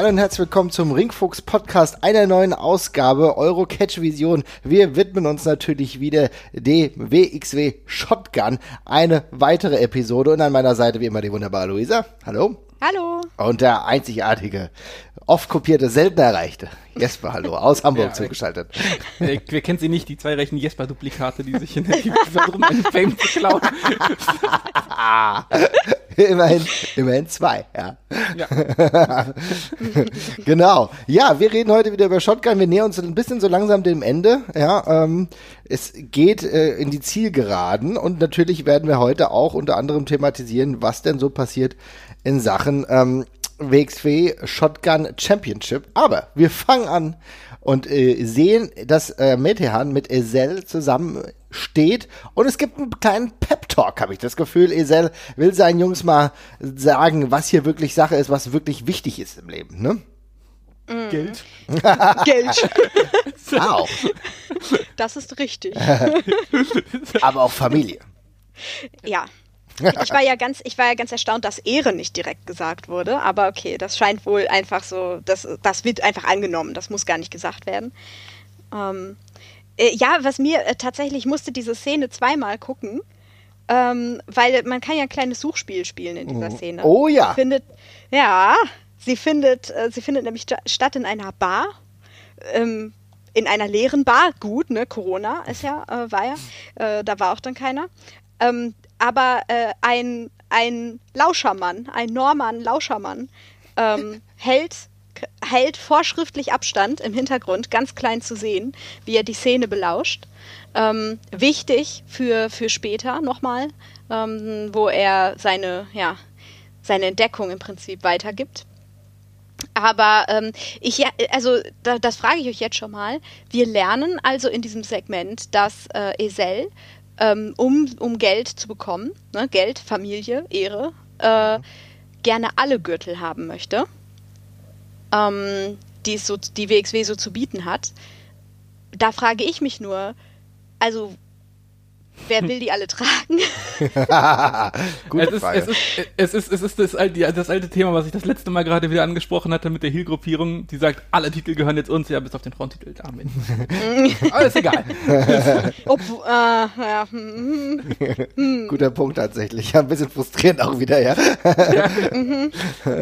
Hallo und herzlich willkommen zum Ringfuchs Podcast, einer neuen Ausgabe Euro Catch Vision. Wir widmen uns natürlich wieder dem WXW Shotgun. Eine weitere Episode und an meiner Seite wie immer die wunderbare Luisa. Hallo. Hallo. Und der einzigartige, oft kopierte, selten erreichte Jesper, hallo, aus Hamburg ja, zugeschaltet. Äh, wer kennt sie nicht, die zwei rechten Jesper-Duplikate, die sich in der versuchen, einen Fame zu klauen. immerhin, immerhin zwei, ja. ja. genau. Ja, wir reden heute wieder über Shotgun. Wir nähern uns ein bisschen so langsam dem Ende. Ja, ähm, es geht äh, in die Zielgeraden und natürlich werden wir heute auch unter anderem thematisieren, was denn so passiert in Sachen ähm, WXW Shotgun Championship. Aber wir fangen an und äh, sehen, dass äh, Metehan mit Ezel zusammen steht und es gibt einen kleinen Pep-Talk, habe ich das Gefühl. Ezel will seinen Jungs mal sagen, was hier wirklich Sache ist, was wirklich wichtig ist im Leben, ne? Mm. Geld. Geld. auch. Das ist richtig. Aber auch Familie. Ja. Ich war ja ganz, ich war ja ganz erstaunt, dass Ehre nicht direkt gesagt wurde, aber okay, das scheint wohl einfach so, das, das wird einfach angenommen, das muss gar nicht gesagt werden. Ähm, äh, ja, was mir äh, tatsächlich, ich musste diese Szene zweimal gucken, ähm, weil man kann ja ein kleines Suchspiel spielen in dieser mhm. Szene. Oh ja. Sie findet, ja, sie findet, äh, sie findet nämlich statt in einer Bar. Ähm, in einer leeren Bar, gut, ne, Corona ist ja, äh, war ja, äh, da war auch dann keiner. Ähm, aber äh, ein, ein Lauschermann, ein Norman Lauschermann, ähm, hält, hält vorschriftlich Abstand im Hintergrund, ganz klein zu sehen, wie er die Szene belauscht. Ähm, wichtig für, für später nochmal, ähm, wo er seine, ja, seine Entdeckung im Prinzip weitergibt. Aber ähm, ich, also da, das frage ich euch jetzt schon mal. Wir lernen also in diesem Segment, dass äh, Esel ähm, um, um Geld zu bekommen, ne, Geld, Familie, Ehre, äh, gerne alle Gürtel haben möchte, ähm, die, so, die WXW so zu bieten hat. Da frage ich mich nur, also Wer will die alle tragen? Gute es ist, Frage. Es ist, es ist, es ist das, alte, das alte Thema, was ich das letzte Mal gerade wieder angesprochen hatte mit der Heel-Gruppierung, die sagt, alle Titel gehören jetzt uns, ja, bis auf den Frauentitel. Damit. Aber ist egal. Ob, äh, ja. Guter Punkt tatsächlich. Ja, ein bisschen frustrierend auch wieder, ja.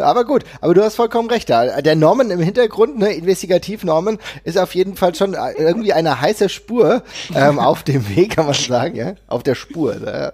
aber gut, aber du hast vollkommen recht. Der Norman im Hintergrund, ne, investigativ Norman, ist auf jeden Fall schon irgendwie eine heiße Spur ähm, auf dem Weg, kann man sagen, ja auf der Spur. Ne?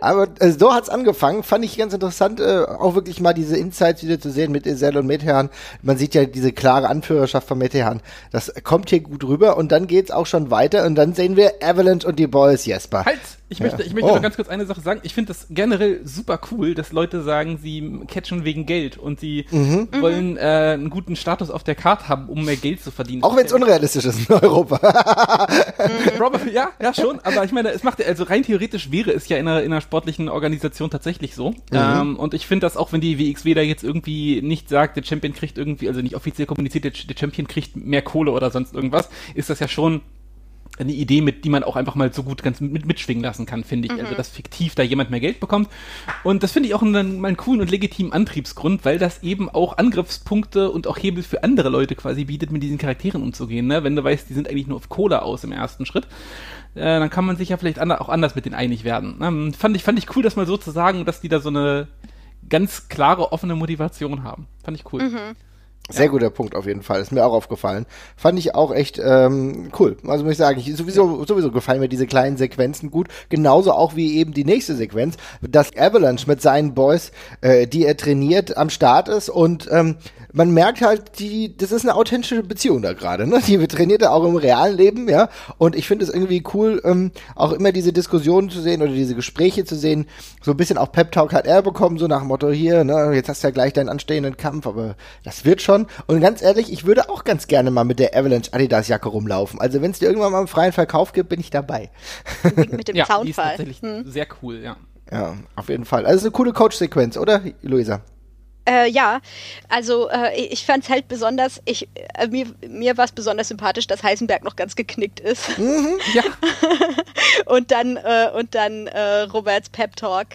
Aber also, so hat's angefangen. Fand ich ganz interessant, äh, auch wirklich mal diese Insights wieder zu sehen mit Isel und Metehan. Man sieht ja diese klare Anführerschaft von Metehan. Das kommt hier gut rüber und dann geht's auch schon weiter und dann sehen wir Avalanche und die Boys, Jesper. Halt! Ich möchte, ja. ich möchte oh. noch ganz kurz eine Sache sagen. Ich finde das generell super cool, dass Leute sagen, sie catchen wegen Geld und sie mhm. wollen äh, einen guten Status auf der Karte haben, um mehr Geld zu verdienen. Auch wenn es unrealistisch ist in Europa. mhm. ja, ja schon, aber ich meine, es macht also rein theoretisch wäre es ja in einer, in einer sportlichen Organisation tatsächlich so. Mhm. Ähm, und ich finde das auch, wenn die WXW da jetzt irgendwie nicht sagt, der Champion kriegt irgendwie, also nicht offiziell kommuniziert, der, der Champion kriegt mehr Kohle oder sonst irgendwas, ist das ja schon eine Idee, mit die man auch einfach mal so gut ganz mit, mitschwingen lassen kann, finde ich. Also, mhm. Also, dass fiktiv da jemand mehr Geld bekommt. Und das finde ich auch einen, mal einen coolen und legitimen Antriebsgrund, weil das eben auch Angriffspunkte und auch Hebel für andere Leute quasi bietet, mit diesen Charakteren umzugehen. Ne? Wenn du weißt, die sind eigentlich nur auf Cola aus im ersten Schritt, äh, dann kann man sich ja vielleicht auch anders mit denen einig werden. Ne? Fand, ich, fand ich cool, das mal so zu sagen, dass die da so eine ganz klare, offene Motivation haben. Fand ich cool. Mhm. Sehr ja. guter Punkt auf jeden Fall. Ist mir auch aufgefallen. Fand ich auch echt ähm, cool. Also muss ich sagen, ich, sowieso, sowieso gefallen mir diese kleinen Sequenzen gut. Genauso auch wie eben die nächste Sequenz, dass Avalanche mit seinen Boys, äh, die er trainiert, am Start ist und ähm, man merkt halt, die, das ist eine authentische Beziehung da gerade, ne? Die trainiert er auch im realen Leben, ja. Und ich finde es irgendwie cool, ähm, auch immer diese Diskussionen zu sehen oder diese Gespräche zu sehen. So ein bisschen auch Pep Talk hat er bekommen, so nach dem Motto hier, ne, jetzt hast du ja gleich deinen anstehenden Kampf, aber das wird schon. Und ganz ehrlich, ich würde auch ganz gerne mal mit der Avalanche Adidas Jacke rumlaufen. Also wenn es dir irgendwann mal einen freien Verkauf gibt, bin ich dabei. Mit dem ja, Zaunfall. Die ist tatsächlich hm. sehr cool, ja. Ja, auf jeden Fall. Also eine coole Coach-Sequenz, oder, Luisa? Äh, ja, also äh, ich fand es halt besonders, ich, äh, mir, mir war es besonders sympathisch, dass Heisenberg noch ganz geknickt ist. Mhm, ja. und dann, äh, und dann äh, Roberts Pep Talk.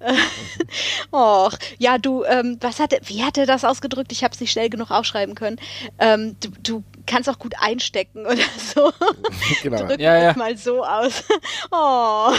Och, ja, du, ähm, was hatte, wie hat er das ausgedrückt? Ich habe es nicht schnell genug aufschreiben können. Ähm, du, du kannst auch gut einstecken oder so. Genau. Drück Ja, ja. mal so aus. oh.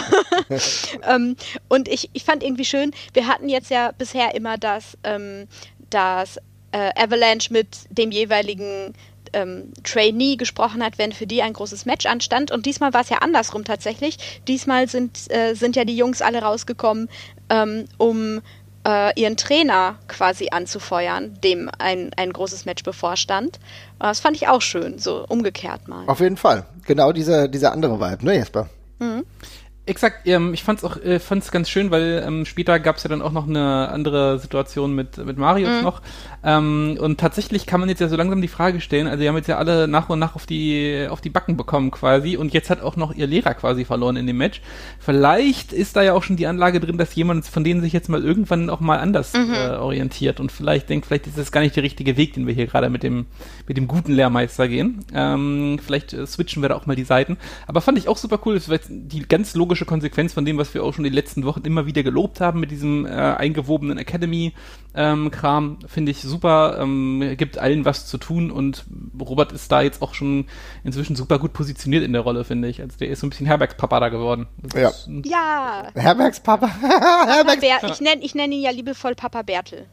ähm, und ich, ich fand irgendwie schön, wir hatten jetzt ja bisher immer das, ähm, das äh, Avalanche mit dem jeweiligen ähm, Trainee gesprochen hat, wenn für die ein großes Match anstand. Und diesmal war es ja andersrum tatsächlich. Diesmal sind, äh, sind ja die Jungs alle rausgekommen, ähm, um äh, ihren Trainer quasi anzufeuern, dem ein, ein großes Match bevorstand. Äh, Das fand ich auch schön, so umgekehrt mal. Auf jeden Fall. Genau dieser, dieser andere Vibe, ne, Jesper? Exakt, ähm, ich fand's auch, äh, fand's ganz schön, weil ähm, später gab's ja dann auch noch eine andere Situation mit, mit Marius noch. Ähm, und tatsächlich kann man jetzt ja so langsam die Frage stellen, also die haben jetzt ja alle nach und nach auf die, auf die Backen bekommen quasi und jetzt hat auch noch ihr Lehrer quasi verloren in dem Match. Vielleicht ist da ja auch schon die Anlage drin, dass jemand von denen sich jetzt mal irgendwann auch mal anders äh, orientiert und vielleicht denkt, vielleicht ist das gar nicht der richtige Weg, den wir hier gerade mit dem, mit dem guten Lehrmeister gehen. Ähm, vielleicht äh, switchen wir da auch mal die Seiten. Aber fand ich auch super cool, das war jetzt die ganz logische Konsequenz von dem, was wir auch schon die letzten Wochen immer wieder gelobt haben mit diesem äh, eingewobenen Academy-Kram, finde ich super, ähm, gibt allen was zu tun und Robert ist da jetzt auch schon inzwischen super gut positioniert in der Rolle, finde ich. Also der ist so ein bisschen Herbergspapa da geworden. Das Ja. Ja, Herbergs Papa. Papa Herbergs, Ber ich nenne ich nenn ihn ja liebevoll Papa Bertel.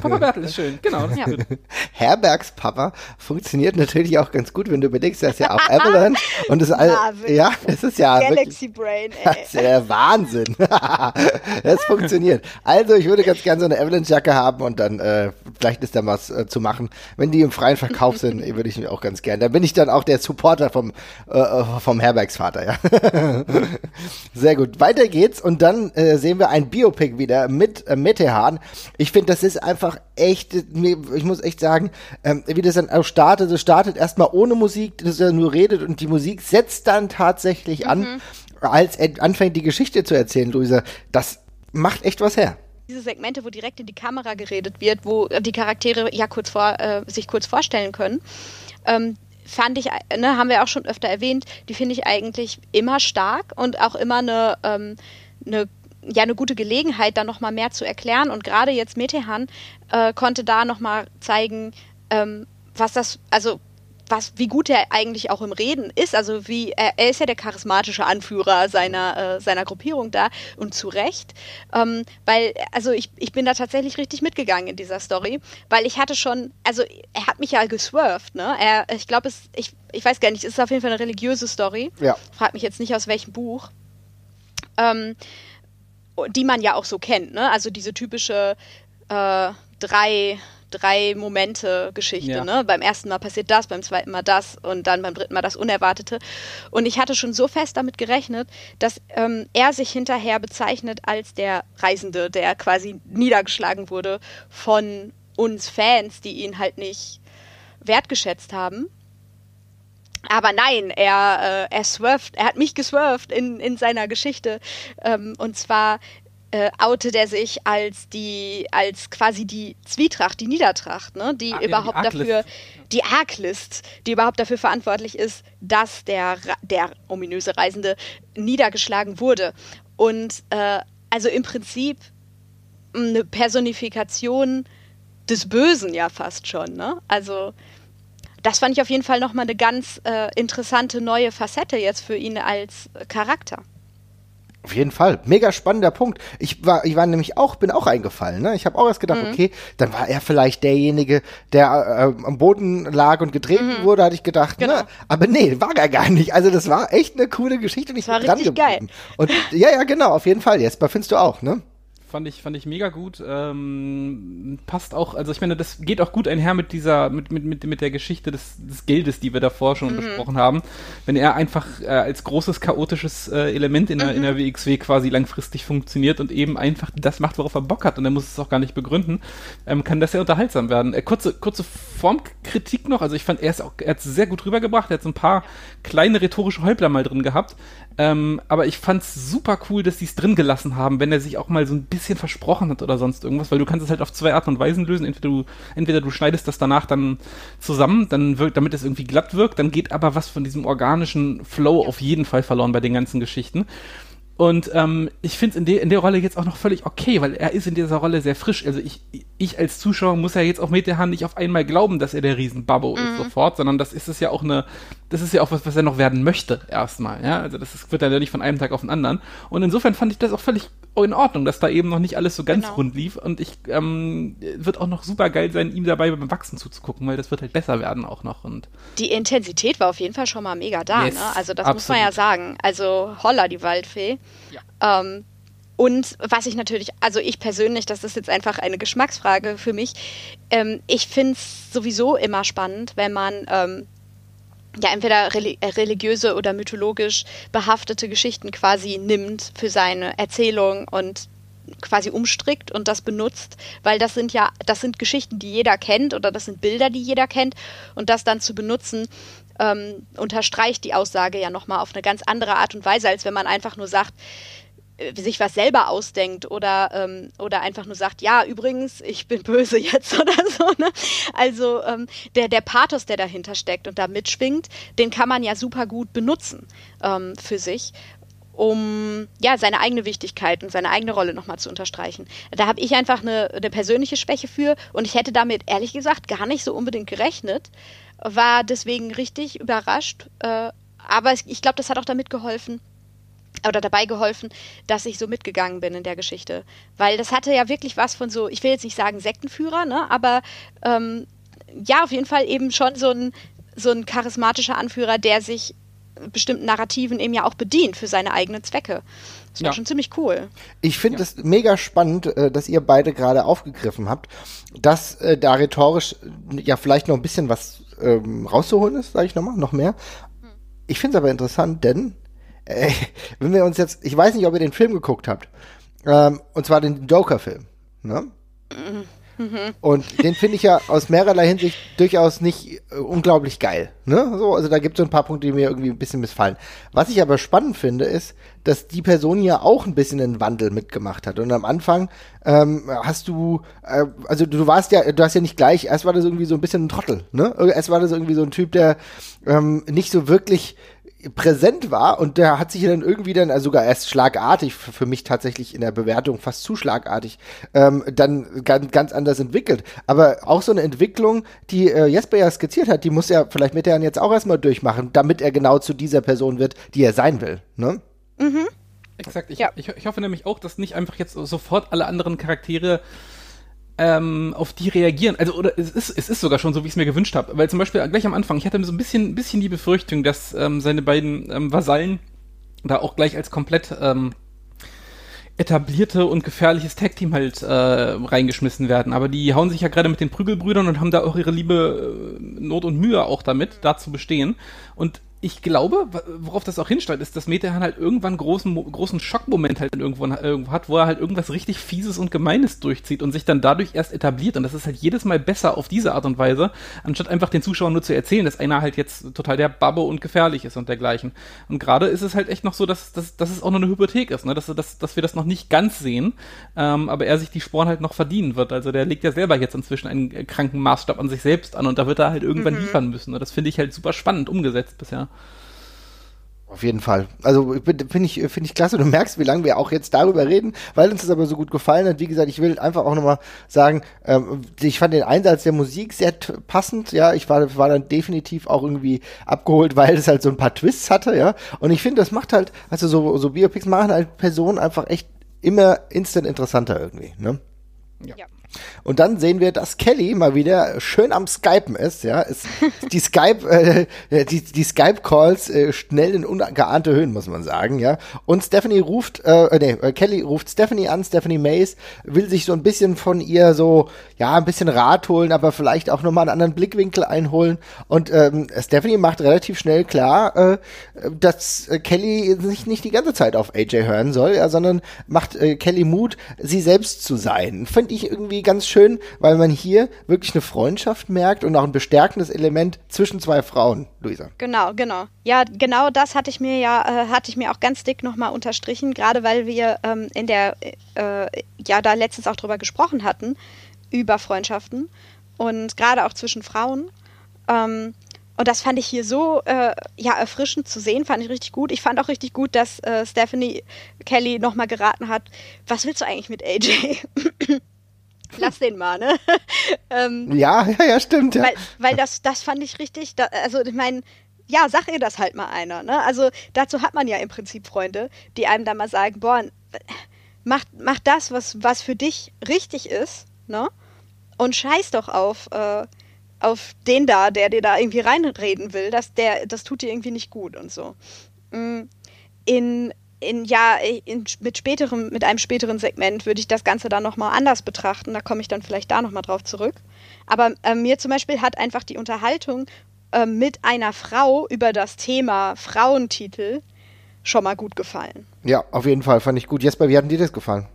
Papa Bertel ist schön, genau. Das Ja. ist gut. Herbergs Papa funktioniert natürlich auch ganz gut, wenn du überlegst, das ist ja auch Avalanche und das all, Ja, wirklich. ja, es ist ja wirklich, Galaxy Brain, das ey. ist ja der Wahnsinn. das funktioniert. Also ich würde ganz gerne so eine Avalanche-Jacke haben und dann äh, vielleicht ist da was äh, zu machen. Wenn die im freien Verkauf sind, würde ich mich auch ganz gerne. Da bin ich dann auch der Supporter vom äh, äh, vom Herbergsvater, ja. Sehr gut. Weiter geht's und dann äh, sehen wir ein Biopic wieder mit äh, Metehan. Ich finde, das ist einfach echt, mir- ich muss echt sagen, ähm, wie das dann auch startet, es startet erstmal ohne Musik, dass er nur redet und die Musik setzt dann tatsächlich an, als er anfängt die Geschichte zu erzählen, Luisa. Das macht echt was her. Diese Segmente, wo direkt in die Kamera geredet wird, wo die Charaktere ja kurz vor, äh, sich kurz vorstellen können, ähm, fand ich, ne, haben wir auch schon öfter erwähnt, die finde ich eigentlich immer stark und auch immer eine, ähm, eine ja eine gute Gelegenheit, da noch mal mehr zu erklären. Und gerade jetzt Metehan äh, konnte da noch mal zeigen, ähm, was das, also was, wie gut er eigentlich auch im Reden ist. Also wie er, er ist ja der charismatische Anführer seiner äh, seiner Gruppierung da und zu Recht, ähm, weil also ich ich bin da tatsächlich richtig mitgegangen in dieser Story, weil ich hatte schon, also er hat mich ja geswerft, ne? Er, ich glaube es, ich ich weiß gar nicht, es ist auf jeden Fall eine religiöse Story. Ja. Frag mich jetzt nicht aus welchem Buch. Ähm, die man ja auch so kennt, ne? Also diese typische äh, drei, drei Momente-Geschichte, Ja. ne? Beim ersten Mal passiert das, beim zweiten Mal das und dann beim dritten Mal das Unerwartete. Und ich hatte schon so fest damit gerechnet, dass ähm, er sich hinterher bezeichnet als der Reisende, der quasi niedergeschlagen wurde von uns Fans, die ihn halt nicht wertgeschätzt haben. Aber nein, er, äh, er swerft, er hat mich geswerft in, in seiner Geschichte. Ähm, und zwar äh, outet er sich als die, als quasi die Zwietracht, die Niedertracht, ne? die Ah, die überhaupt Arglist. dafür, die Arglist, die überhaupt dafür verantwortlich ist, dass der, der ominöse Reisende niedergeschlagen wurde. Und äh, also im Prinzip eine Personifikation des Bösen ja fast schon, ne? Also das fand ich auf jeden Fall nochmal eine ganz äh, interessante neue Facette jetzt für ihn als Charakter. Auf jeden Fall. Mega spannender Punkt. Ich war, ich war nämlich auch, bin auch eingefallen. Ne? Ich habe auch erst gedacht, Mhm. okay, dann war er vielleicht derjenige, der äh, am Boden lag und getreten wurde, hatte ich gedacht. Genau. Ne? Aber nee, war er gar nicht. Also das war echt eine coole Geschichte und ich Das war richtig geblieben. Und ja, ja, genau, auf jeden Fall. Jesper, findest du auch, ne? Fand ich, fand ich mega gut. Ähm, passt auch, also ich meine, das geht auch gut einher mit dieser, mit, mit, mit, mit der Geschichte des, des Geldes, die wir davor schon besprochen haben. Wenn er einfach äh, als großes chaotisches äh, Element in der, in der WXW quasi langfristig funktioniert und eben einfach das macht, worauf er Bock hat und er muss es auch gar nicht begründen, ähm, kann das sehr unterhaltsam werden. Äh, kurze, kurze Formkritik noch, also ich fand, er ist auch, er hat es sehr gut rübergebracht, er hat so ein paar kleine rhetorische Häuptler mal drin gehabt. Ähm, aber ich fand's super cool, dass sie es drin gelassen haben, wenn er sich auch mal so ein bisschen versprochen hat oder sonst irgendwas, weil du kannst es halt auf zwei Arten und Weisen lösen. Entweder du, entweder du schneidest das danach dann zusammen, dann wirkt, damit es irgendwie glatt wirkt, dann geht aber was von diesem organischen Flow auf jeden Fall verloren bei den ganzen Geschichten. Und ähm, ich finde es in, de in der Rolle jetzt auch noch völlig okay, weil er ist in dieser Rolle sehr frisch. Also ich, ich als Zuschauer muss ja jetzt auch mit der Hand nicht auf einmal glauben, dass er der Riesenbabbo mhm. ist sofort, sondern das ist es ja auch eine, das ist ja auch was, was er noch werden möchte erstmal. Ja, also das ist, wird dann ja nicht von einem Tag auf den anderen. Und insofern fand ich das auch völlig in Ordnung, dass da eben noch nicht alles so ganz genau. rund lief. Und ich ähm, wird auch noch super geil sein, ihm dabei beim Wachsen zuzugucken, weil das wird halt besser werden auch noch. Und die Intensität war auf jeden Fall schon mal mega da. Yes, ne? Also das absolut. muss man ja sagen. Also Holla, die Waldfee. Ja. Ähm, und was ich natürlich, also ich persönlich, das ist jetzt einfach eine Geschmacksfrage für mich, ähm, ich finde es sowieso immer spannend, wenn man ähm, ja entweder äh, religiöse oder mythologisch behaftete Geschichten quasi nimmt für seine Erzählung und quasi umstrickt und das benutzt, weil das sind ja, das sind Geschichten, die jeder kennt oder das sind Bilder, die jeder kennt und das dann zu benutzen, ähm, unterstreicht die Aussage ja nochmal auf eine ganz andere Art und Weise, als wenn man einfach nur sagt, äh, sich was selber ausdenkt oder, ähm, oder einfach nur sagt, ja, übrigens, ich bin böse jetzt oder so. Ne? Also ähm, der, der Pathos, der dahinter steckt und da mitschwingt, den kann man ja super gut benutzen ähm, für sich um ja seine eigene Wichtigkeit und seine eigene Rolle nochmal zu unterstreichen. Da habe ich einfach eine, eine, persönliche Schwäche für und ich hätte damit ehrlich gesagt gar nicht so unbedingt gerechnet, war deswegen richtig überrascht. Äh, aber ich glaube, das hat auch damit geholfen, oder dabei geholfen, dass ich so mitgegangen bin in der Geschichte. Weil das hatte ja wirklich was von so, ich will jetzt nicht sagen Sektenführer, ne, aber ähm, ja, auf jeden Fall eben schon so ein, so ein charismatischer Anführer, der sich bestimmten Narrativen eben ja auch bedient für seine eigenen Zwecke. Das war ja. schon ziemlich cool. Ich finde es ja. mega spannend, äh, dass ihr beide gerade aufgegriffen habt, dass äh, da rhetorisch ja vielleicht noch ein bisschen was ähm, rauszuholen ist, sage ich nochmal, noch mehr. Hm. Ich finde es aber interessant, denn äh, wenn wir uns jetzt, ich weiß nicht, ob ihr den Film geguckt habt, ähm, und zwar den Joker-Film, ne? Und den finde ich ja aus mehrerlei Hinsicht durchaus nicht äh, unglaublich geil. Ne? So, also da gibt es so ein paar Punkte, die mir irgendwie ein bisschen missfallen. Was ich aber spannend finde, ist, dass die Person ja auch ein bisschen einen Wandel mitgemacht hat. Und am Anfang ähm, hast du, äh, also du warst ja, du hast ja nicht gleich, erst war das irgendwie so ein bisschen ein Trottel, ne? Erst war das irgendwie so ein Typ, der ähm, nicht so wirklich präsent war und der hat sich dann irgendwie dann, also sogar erst schlagartig, für mich tatsächlich in der Bewertung fast zu schlagartig, ähm, dann ganz, ganz anders entwickelt. Aber auch so eine Entwicklung, die äh, Jesper ja skizziert hat, die muss er vielleicht mit der jetzt auch erstmal durchmachen, damit er genau zu dieser Person wird, die er sein will. Ne? Mhm. Exakt. Ich, ja. ich, ich hoffe nämlich auch, dass nicht einfach jetzt sofort alle anderen Charaktere ähm, auf die reagieren. Also, oder es ist, es ist sogar schon so, wie ich es mir gewünscht habe. Weil zum Beispiel gleich am Anfang, ich hatte so ein bisschen, bisschen die Befürchtung, dass ähm, seine beiden ähm, Vasallen da auch gleich als komplett ähm, etablierte und gefährliches Tag-Team halt äh, reingeschmissen werden. Aber die hauen sich ja gerade mit den Prügelbrüdern und haben da auch ihre liebe äh, Not und Mühe auch damit, da zu bestehen. Und ich glaube, worauf das auch hinsteuert, ist, dass Metehan halt irgendwann einen großen, großen Schockmoment halt irgendwo, irgendwo hat, wo er halt irgendwas richtig Fieses und Gemeines durchzieht und sich dann dadurch erst etabliert. Und das ist halt jedes Mal besser auf diese Art und Weise, anstatt einfach den Zuschauern nur zu erzählen, dass einer halt jetzt total der Babbe und gefährlich ist und dergleichen. Und gerade ist es halt echt noch so, dass, dass, dass es auch noch eine Hypothek ist, ne? dass, dass, dass wir das noch nicht ganz sehen, ähm, aber er sich die Sporen halt noch verdienen wird. Also der legt ja selber jetzt inzwischen einen kranken Maßstab an sich selbst an und da wird er halt irgendwann mhm. liefern müssen. Und das finde ich halt super spannend umgesetzt bisher. Auf jeden Fall. Also finde ich, finde ich klasse. Du merkst, wie lange wir auch jetzt darüber reden, weil uns das aber so gut gefallen hat. Wie gesagt, ich will einfach auch nochmal sagen, ähm, ich fand den Einsatz der Musik sehr passend. Ja, ich war, war dann definitiv auch irgendwie abgeholt, weil es halt so ein paar Twists hatte. Ja, und ich finde, das macht halt, also so, so Biopics machen halt Personen einfach echt immer instant interessanter irgendwie. Ne? ja. ja. Und dann sehen wir, dass Kelly mal wieder schön am Skypen ist, ja. Ist die Skype, äh, die, die Skype-Calls äh, schnell in ungeahnte Höhen, muss man sagen, ja. Und Stephanie ruft, äh, äh, nee, äh, Kelly ruft Stephanie an, Stephanie Mays, will sich so ein bisschen von ihr so, ja, ein bisschen Rat holen, aber vielleicht auch nochmal einen anderen Blickwinkel einholen. Und ähm, Stephanie macht relativ schnell klar, äh, dass äh, Kelly sich nicht die ganze Zeit auf AJ hören soll, ja, sondern macht äh, Kelly Mut, sie selbst zu sein. Finde ich irgendwie ganz schön, weil man hier wirklich eine Freundschaft merkt und auch ein bestärkendes Element zwischen zwei Frauen, Luisa. Genau, genau. Ja, genau das hatte ich mir ja, äh, hatte ich mir auch ganz dick nochmal unterstrichen, gerade weil wir ähm, in der, äh, ja, da letztens auch drüber gesprochen hatten, über Freundschaften und gerade auch zwischen Frauen. Ähm, und das fand ich hier so äh, ja, erfrischend zu sehen, fand ich richtig gut. Ich fand auch richtig gut, dass äh, Stephanie Kelly nochmal geraten hat, was willst du eigentlich mit AJ? Lass den mal, ne? ähm, ja, ja, ja, stimmt. Ja. Weil, weil das, das fand ich richtig, da, also ich meine, ja, sag ihr das halt mal einer, ne? Also dazu hat man ja im Prinzip Freunde, die einem dann mal sagen, boah, mach, mach das, was, was für dich richtig ist, ne? Und scheiß doch auf, äh, auf den da, der dir da irgendwie reinreden will, dass der, das tut dir irgendwie nicht gut und so. Mm, in, in ja, in, mit späterem, mit einem späteren Segment würde ich das Ganze dann nochmal anders betrachten. Da komme ich dann vielleicht da nochmal drauf zurück. Aber äh, mir zum Beispiel hat einfach die Unterhaltung äh, mit einer Frau über das Thema Frauentitel schon mal gut gefallen. Ja, auf jeden Fall fand ich gut. Jesper, wie hat dir das gefallen?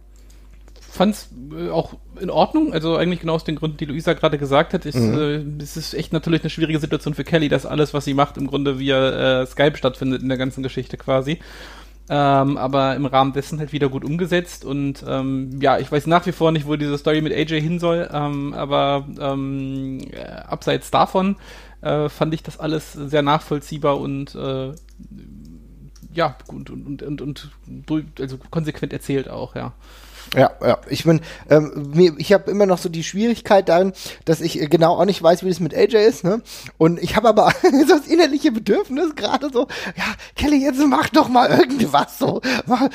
fand es äh, auch in Ordnung, also eigentlich genau aus den Gründen, die Luisa gerade gesagt hat. Ist, mhm. äh, es ist echt natürlich eine schwierige Situation für Kelly, dass alles, was sie macht, im Grunde via äh, Skype stattfindet in der ganzen Geschichte quasi. Ähm, aber im Rahmen dessen halt wieder gut umgesetzt und ähm, ja, ich weiß nach wie vor nicht, wo diese Story mit AJ hin soll, ähm, aber ähm, äh, abseits davon äh, fand ich das alles sehr nachvollziehbar und äh, ja, und, und, und, und, und also konsequent erzählt auch, ja. Ja, ja. Ich bin, ähm, mir, ich habe immer noch so die Schwierigkeit darin, dass ich genau auch nicht weiß, wie das mit AJ ist, ne? Und ich habe aber so das innerliche Bedürfnis gerade so, ja, Kelly, jetzt mach doch mal irgendwas so. Mach,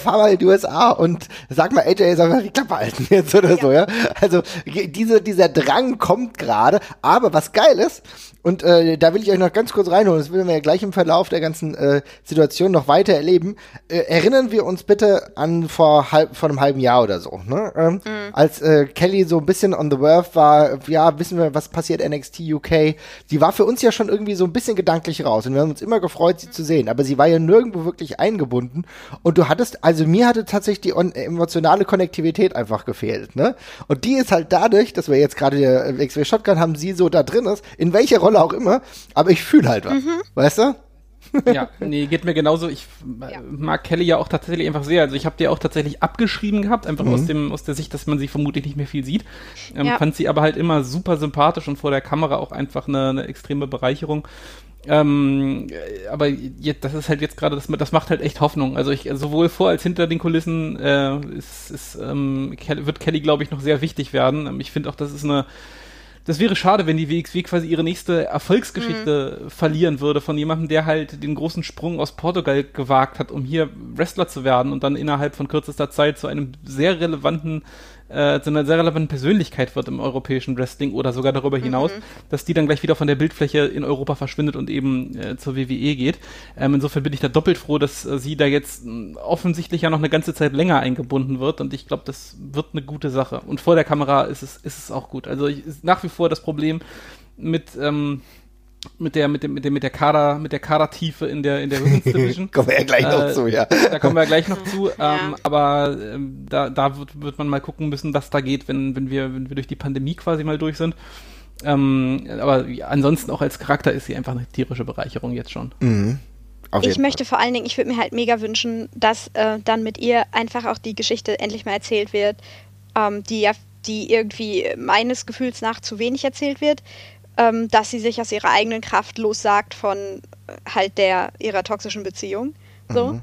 fahr mal in die USA und sag mal, AJ soll mal die Klappe halten jetzt oder ja. so, ja. Also diese, dieser Drang kommt gerade, aber was geil ist, und äh, da will ich euch noch ganz kurz reinholen, das werden wir ja gleich im Verlauf der ganzen äh, Situation noch weiter erleben. Äh, erinnern wir uns bitte an vor, halb, vor einem halben Jahr oder so, ne? Ähm, mhm. Als äh, Kelly so ein bisschen on the werf war, ja, wissen wir, was passiert NXT UK. Die war für uns ja schon irgendwie so ein bisschen gedanklich raus und wir haben uns immer gefreut, sie mhm. zu sehen, aber sie war ja nirgendwo wirklich eingebunden und du hattest, also mir hatte tatsächlich die emotionale Konnektivität einfach gefehlt, ne? Und die ist halt dadurch, dass wir jetzt gerade der XW Shotgun haben, sie so da drin ist, in welcher Rolle Rolle auch immer, aber ich fühle halt was. Mhm. Weißt du? ja, nee, geht mir genauso. Ich ja. mag Kelly ja auch tatsächlich einfach sehr. Also ich habe die auch tatsächlich abgeschrieben gehabt, einfach mhm. aus dem aus der Sicht, dass man sie vermutlich nicht mehr viel sieht. Ähm, ja. Fand sie aber halt immer super sympathisch und vor der Kamera auch einfach eine, eine extreme Bereicherung. Ähm, aber jetzt, das ist halt jetzt gerade, das, das macht halt echt Hoffnung. Also ich sowohl vor als hinter den Kulissen äh, ist, ist, ähm, wird Kelly, glaube ich, noch sehr wichtig werden. Ähm, ich finde auch, das ist eine das wäre schade, wenn die WXW quasi ihre nächste Erfolgsgeschichte mhm. verlieren würde von jemandem, der halt den großen Sprung aus Portugal gewagt hat, um hier Wrestler zu werden und dann innerhalb von kürzester Zeit zu einem sehr relevanten äh, zu einer sehr relevanten Persönlichkeit wird im europäischen Wrestling oder sogar darüber hinaus, mhm. dass die dann gleich wieder von der Bildfläche in Europa verschwindet und eben äh, zur WWE geht. Ähm, insofern bin ich da doppelt froh, dass äh, sie da jetzt äh, offensichtlich ja noch eine ganze Zeit länger eingebunden wird und ich glaube, das wird eine gute Sache. Und vor der Kamera ist es, ist es auch gut. Also ich, nach wie vor das Problem mit ähm, mit der mit dem mit dem mit der Kader mit der Kadertiefe in der in der Women's Division. kommen wir ja gleich äh, noch zu, ja. Da kommen wir gleich noch zu. Ja. Ähm, aber ähm, da da wird, wird man mal gucken müssen, was da geht, wenn wenn wir wenn wir durch die Pandemie quasi mal durch sind. Ähm, aber ansonsten auch als Charakter ist sie einfach eine tierische Bereicherung jetzt schon. Mhm. ich möchte vor allen Dingen, ich würde mir halt mega wünschen, dass äh, dann mit ihr einfach auch die Geschichte endlich mal erzählt wird, ähm, die ja die irgendwie meines Gefühls nach zu wenig erzählt wird ähm, dass sie sich aus ihrer eigenen Kraft lossagt von äh, halt der ihrer toxischen Beziehung. So. Mhm.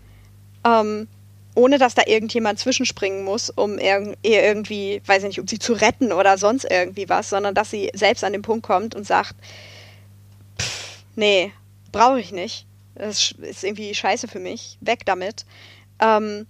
Ähm, ohne dass da irgendjemand zwischenspringen muss, um ihr irgendwie, weiß ich nicht, um sie zu retten oder sonst irgendwie was, sondern dass sie selbst an den Punkt kommt und sagt, pff, nee, brauche ich nicht. Das ist irgendwie scheiße für mich. Weg damit. Ähm,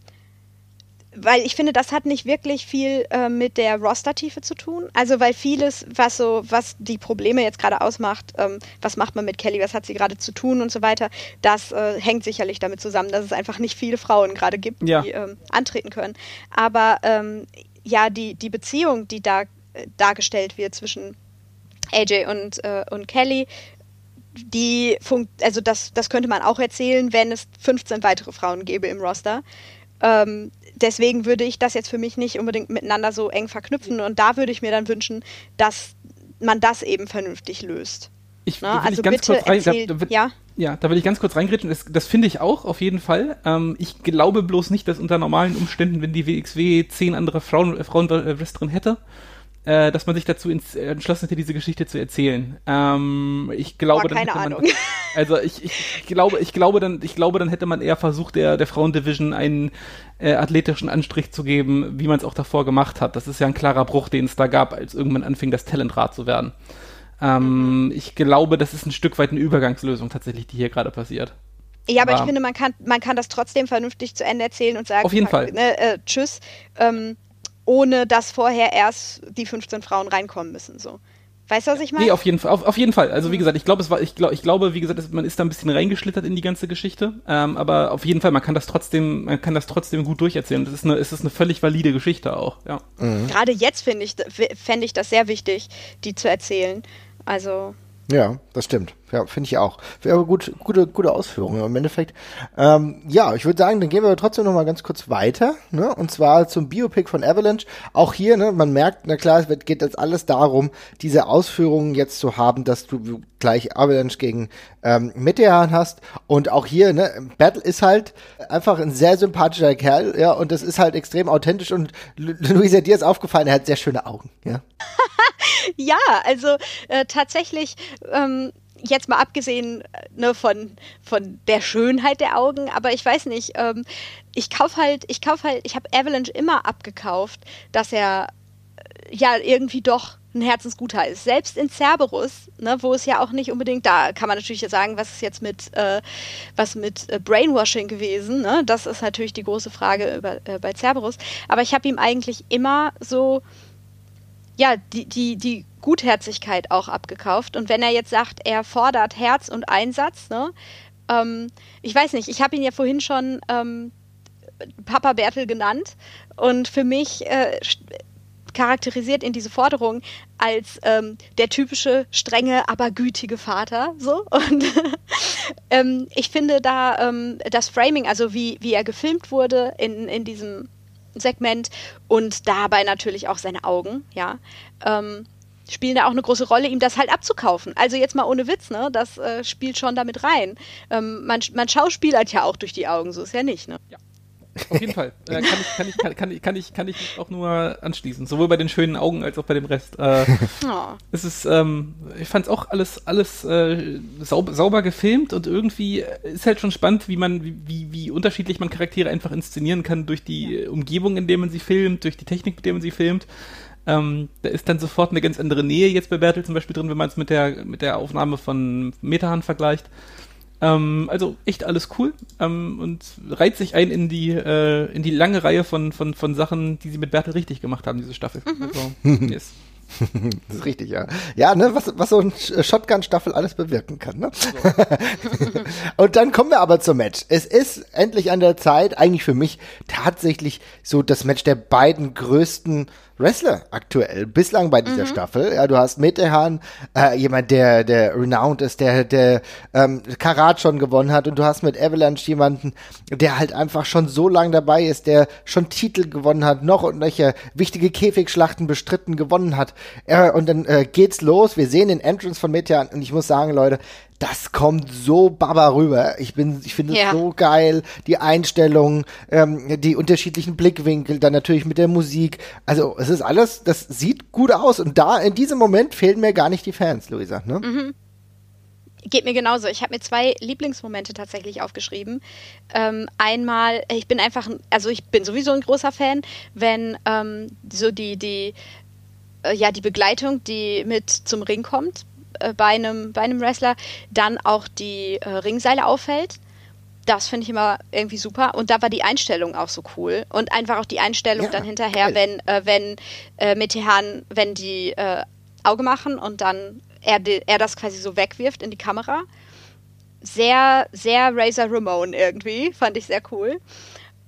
weil ich finde, das hat nicht wirklich viel äh, mit der Rostertiefe zu tun. Also weil vieles, was so, was die Probleme jetzt gerade ausmacht, ähm, was macht man mit Kelly, was hat sie gerade zu tun und so weiter, das äh, hängt sicherlich damit zusammen, dass es einfach nicht viele Frauen gerade gibt, ja. die ähm, antreten können. Aber ähm, ja, die, die Beziehung, die da äh, dargestellt wird zwischen AJ und, äh, und Kelly, die funkt, also das, das könnte man auch erzählen, wenn es 15 weitere Frauen gäbe im Roster Ähm, deswegen würde ich das jetzt für mich nicht unbedingt miteinander so eng verknüpfen und da würde ich mir dann wünschen, dass man das eben vernünftig löst. Ich, Na, ne? also ich ganz bitte kurz rein, erzähl, da, da, ja? Ja, da will ich ganz kurz reingrätschen. Das, das finde ich auch, auf jeden Fall. Ähm, ich glaube bloß nicht, dass unter normalen Umständen, wenn die WXW zehn andere Frauen, äh, Frauenwrestlerin hätte, äh, dass man sich dazu entschlossen hätte, diese Geschichte zu erzählen. Ähm, ich glaube, Boah, keine dann Ahnung. Man, also ich, ich, glaube, ich glaube dann, ich glaube, dann hätte man eher versucht, der, der Frauendivision einen äh, athletischen Anstrich zu geben, wie man es auch davor gemacht hat. Das ist ja ein klarer Bruch, den es da gab, als irgendwann anfing, das Talentrad zu werden. Ähm, ich glaube, das ist ein Stück weit eine Übergangslösung tatsächlich, die hier gerade passiert. Ja, aber, aber, ich finde, man kann, man kann das trotzdem vernünftig zu Ende erzählen und sagen, auf jeden Fall. Ne, äh, tschüss, ähm, ohne dass vorher erst die 15 Frauen reinkommen müssen. So. Weißt du, was ich meine? Nee, auf jeden Fall. Auf, auf jeden Fall. Also wie gesagt, ich glaube, es war, ich glaube, ich glaube, wie gesagt, man ist da ein bisschen reingeschlittert in die ganze Geschichte. Ähm, aber auf jeden Fall, man kann das trotzdem, man kann das trotzdem gut durcherzählen. Das ist eine, es ist eine völlig valide Geschichte auch. Ja. Mhm. Gerade jetzt finde ich, fände ich das sehr wichtig, die zu erzählen. Also. Ja, das stimmt. Ja, finde ich auch. Wäre gut, gute, gute Ausführungen im Endeffekt. Ähm, ja, ich würde sagen, dann gehen wir trotzdem noch mal ganz kurz weiter, ne? Und zwar zum Biopic von Avalanche. Auch hier, ne, man merkt, na klar, es geht jetzt alles darum, diese Ausführungen jetzt zu haben, dass du gleich Avalanche gegen ähm, Metehan hast. Und auch hier, ne, Battle ist halt einfach ein sehr sympathischer Kerl, ja, und das ist halt extrem authentisch. Und Luisa, dir ist aufgefallen, er hat sehr schöne Augen, ja. ja, also äh, tatsächlich ähm, jetzt mal abgesehen äh, ne, von, von der Schönheit der Augen, aber ich weiß nicht, ähm, ich kauf halt, ich kauf halt, ich habe Avalanche immer abgekauft, dass er äh, ja irgendwie doch ein Herzensguter ist. Selbst in Cerberus, ne, wo es ja auch nicht unbedingt, da kann man natürlich sagen, was ist jetzt mit, äh, was mit äh, Brainwashing gewesen, ne? Das ist natürlich die große Frage über, äh, bei Cerberus. Aber ich habe ihm eigentlich immer so, ja, die, die, die Gutherzigkeit auch abgekauft. Und wenn er jetzt sagt, er fordert Herz und Einsatz, ne? Ähm, ich weiß nicht, ich habe ihn ja vorhin schon ähm, Papa Bertel genannt. Und für mich äh, charakterisiert ihn diese Forderung als ähm, der typische strenge, aber gütige Vater. So und ähm, ich finde da ähm, das Framing, also wie wie er gefilmt wurde in in diesem Segment und dabei natürlich auch seine Augen, ja, ähm, spielen da auch eine große Rolle, ihm das halt abzukaufen. Also jetzt mal ohne Witz, ne? Das äh, spielt schon damit rein. Ähm, man, man schauspielert ja auch durch die Augen, so ist ja nicht, ne? Ja. Auf jeden Fall. Äh, kann, ich, kann, ich, kann, kann, ich, kann, ich, kann ich auch nur anschließen. Sowohl bei den schönen Augen als auch bei dem Rest. Äh, oh. Es ist, ähm, ich fand es auch alles, alles äh, saub, sauber gefilmt und irgendwie ist halt schon spannend, wie man, wie, wie unterschiedlich man Charaktere einfach inszenieren kann durch die ja. Umgebung, in der man sie filmt, durch die Technik, mit der man sie filmt. Ähm, da ist dann sofort eine ganz andere Nähe jetzt bei Bertel zum Beispiel drin, wenn man es mit der, mit der Aufnahme von Metahan vergleicht. Ähm, also echt alles cool ähm, und reiht sich ein in die, äh, in die lange Reihe von, von, von Sachen, die sie mit Bertel richtig gemacht haben, diese Staffel. Mhm. Also, yes. das ist richtig, ja. Ja, ne, was, was so ein Shotgun-Staffel alles bewirken kann, ne? So. und dann kommen wir aber zum Match. Es ist endlich an der Zeit, eigentlich für mich tatsächlich so das Match der beiden größten Wrestler aktuell, bislang bei dieser mhm. Staffel. Ja, du hast Metehan, äh, jemand, der, der renowned ist, der, der ähm, Karat schon gewonnen hat und du hast mit Avalanche jemanden, der halt einfach schon so lange dabei ist, der schon Titel gewonnen hat, noch und nöcher wichtige Käfigschlachten bestritten gewonnen hat. Äh, und dann äh, geht's los. Wir sehen den Entrance von Metehan und ich muss sagen, Leute, das kommt so baba rüber. Ich bin, ich finde ja. es so geil. Die Einstellungen, ähm, die unterschiedlichen Blickwinkel, dann natürlich mit der Musik. Also es ist alles, das sieht gut aus. Und da in diesem Moment fehlen mir gar nicht die Fans, Luisa. Ne? Mhm. Geht mir genauso. Ich habe mir zwei Lieblingsmomente tatsächlich aufgeschrieben. Ähm, einmal, ich bin einfach, also ich bin sowieso ein großer Fan, wenn ähm, so die, die, äh, ja, die Begleitung, die mit zum Ring kommt, äh, bei, einem, bei einem Wrestler dann auch die äh, Ringseile auffällt. Das finde ich immer irgendwie super. Und da war die Einstellung auch so cool. Und einfach auch die Einstellung ja, dann hinterher, geil. wenn, äh, wenn äh, Metehan, wenn die äh, Auge machen und dann er, er das quasi so wegwirft in die Kamera. Sehr, sehr Razor Ramon irgendwie. Fand ich sehr cool.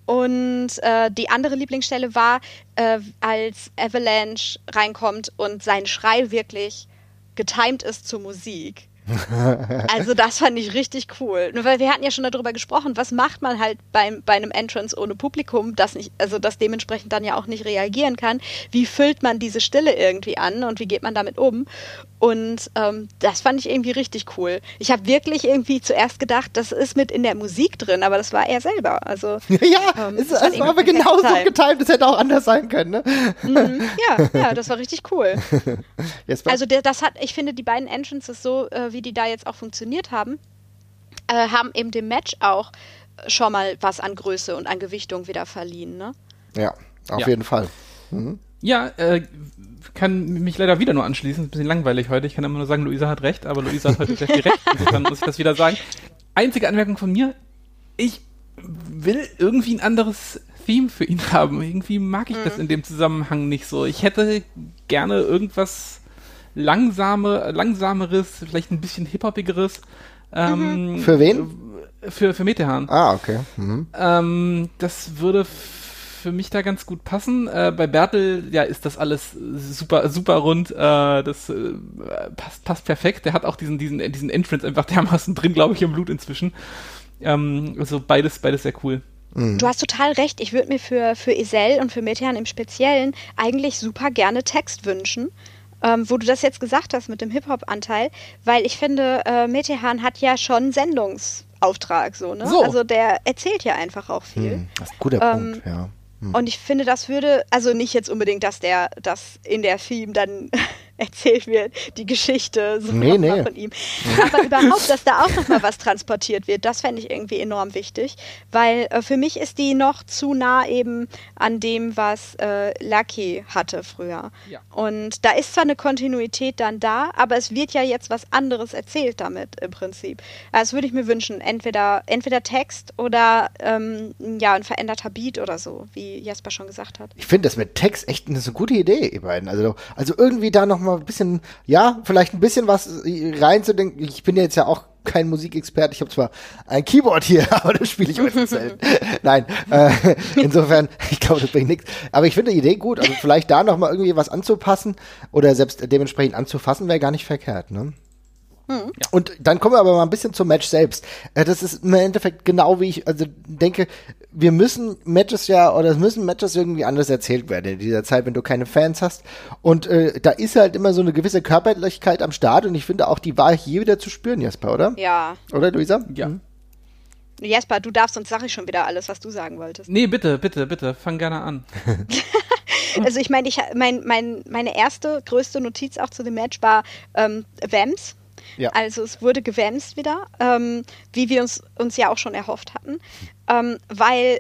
Und äh, die andere Lieblingsstelle war, äh, als Avalanche reinkommt und sein Schrei wirklich getimed ist zur Musik. also das fand ich richtig cool. Nur weil wir hatten ja schon darüber gesprochen, was macht man halt beim, bei einem Entrance ohne Publikum, das nicht, also das dementsprechend dann ja auch nicht reagieren kann. Wie füllt man diese Stille irgendwie an und wie geht man damit um? Und ähm, das fand ich irgendwie richtig cool. Ich habe wirklich irgendwie zuerst gedacht, das ist mit in der Musik drin, aber das war er selber. Also ja, ähm, es, es war aber genauso getimt, das hätte auch anders sein können. Ne? Mhm, ja, ja, das war richtig cool. also der, das hat, ich finde, die beiden Entrances so, äh, wie die da jetzt auch funktioniert haben, äh, haben eben dem Match auch schon mal was an Größe und an Gewichtung wieder verliehen. Ne? Ja, auf ja. jeden Fall. Mhm. Ja, äh, kann mich leider wieder nur anschließen. Ist ein bisschen langweilig heute. Ich kann immer nur sagen, Luisa hat recht, aber Luisa hat heute viel recht. Insofern muss ich das wieder sagen. Einzige Anmerkung von mir. Ich will irgendwie ein anderes Theme für ihn haben. Irgendwie mag ich mhm. das in dem Zusammenhang nicht so. Ich hätte gerne irgendwas langsame, langsameres, vielleicht ein bisschen hip-hopigeres. Ähm, mhm. Für wen? Für, für Metehan. Ah, okay. Mhm. Ähm, das würde für mich da ganz gut passen. Äh, bei Bertel, ja, ist das alles super, super rund. Äh, das äh, passt, passt perfekt. Der hat auch diesen, diesen, diesen Entrance einfach dermaßen drin, glaube ich, im Blut inzwischen. Ähm, also beides, beides sehr cool. Mhm. Du hast total recht. Ich würde mir für, für Isel und für Metehan im Speziellen eigentlich super gerne Text wünschen ähm, wo du das jetzt gesagt hast mit dem Hip-Hop-Anteil, weil ich finde, äh, Metehan hat ja schon Sendungsauftrag, so, ne? So. Also der erzählt ja einfach auch viel. Hm, das ist ein guter ähm, Punkt, ja. Hm. Und ich finde, das würde, also nicht jetzt unbedingt, dass der das in der Film dann erzählt wird, die Geschichte so nee, nee. von ihm. Aber überhaupt, dass da auch nochmal was transportiert wird, das fände ich irgendwie enorm wichtig, weil äh, für mich ist die noch zu nah eben an dem, was äh, Lucky hatte früher. Ja. Und da ist zwar eine Kontinuität dann da, aber es wird ja jetzt was anderes erzählt damit im Prinzip. Also das würde ich mir wünschen, entweder, entweder Text oder ähm, ja, ein veränderter Beat oder so, wie Jasper schon gesagt hat. Ich finde das mit Text echt eine so gute Idee, ihr beiden. Also, also irgendwie da noch mal ein bisschen, ja, vielleicht ein bisschen was reinzudenken. Ich bin ja jetzt ja auch kein Musikexperte. Ich habe zwar ein Keyboard hier, aber das spiele ich heute selten. Nein, äh, insofern, ich glaube, das bringt nichts. Aber ich finde die Idee gut. Also vielleicht da noch mal irgendwie was anzupassen oder selbst dementsprechend anzufassen, wäre gar nicht verkehrt. Ne? Mhm. Und dann kommen wir aber mal ein bisschen zum Match selbst. Äh, das ist im Endeffekt genau wie ich, also denke, wir müssen Matches ja, oder es müssen Matches irgendwie anders erzählt werden in dieser Zeit, wenn du keine Fans hast. Und äh, da ist halt immer so eine gewisse Körperlichkeit am Start und ich finde auch, die war hier wieder zu spüren, Jasper, oder? Ja. Oder, Luisa? Ja. Mhm. Jasper, du darfst, sonst sage ich schon wieder alles, was du sagen wolltest. Nee, bitte, bitte, bitte, fang gerne an. also ich meine, ich, mein, mein, meine erste, größte Notiz auch zu dem Match war ähm, Vams ja. Also es wurde gewämst wieder, ähm, wie wir uns, uns ja auch schon erhofft hatten, ähm, weil,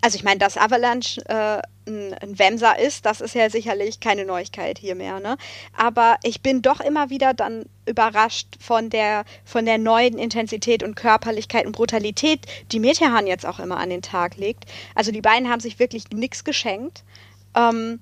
also ich meine, dass Avalanche äh, ein, ein Wemser ist, das ist ja sicherlich keine Neuigkeit hier mehr, ne? Aber ich bin doch immer wieder dann überrascht von der, von der neuen Intensität und Körperlichkeit und Brutalität, die Metehan jetzt auch immer an den Tag legt. Also die beiden haben sich wirklich nichts geschenkt. Ähm,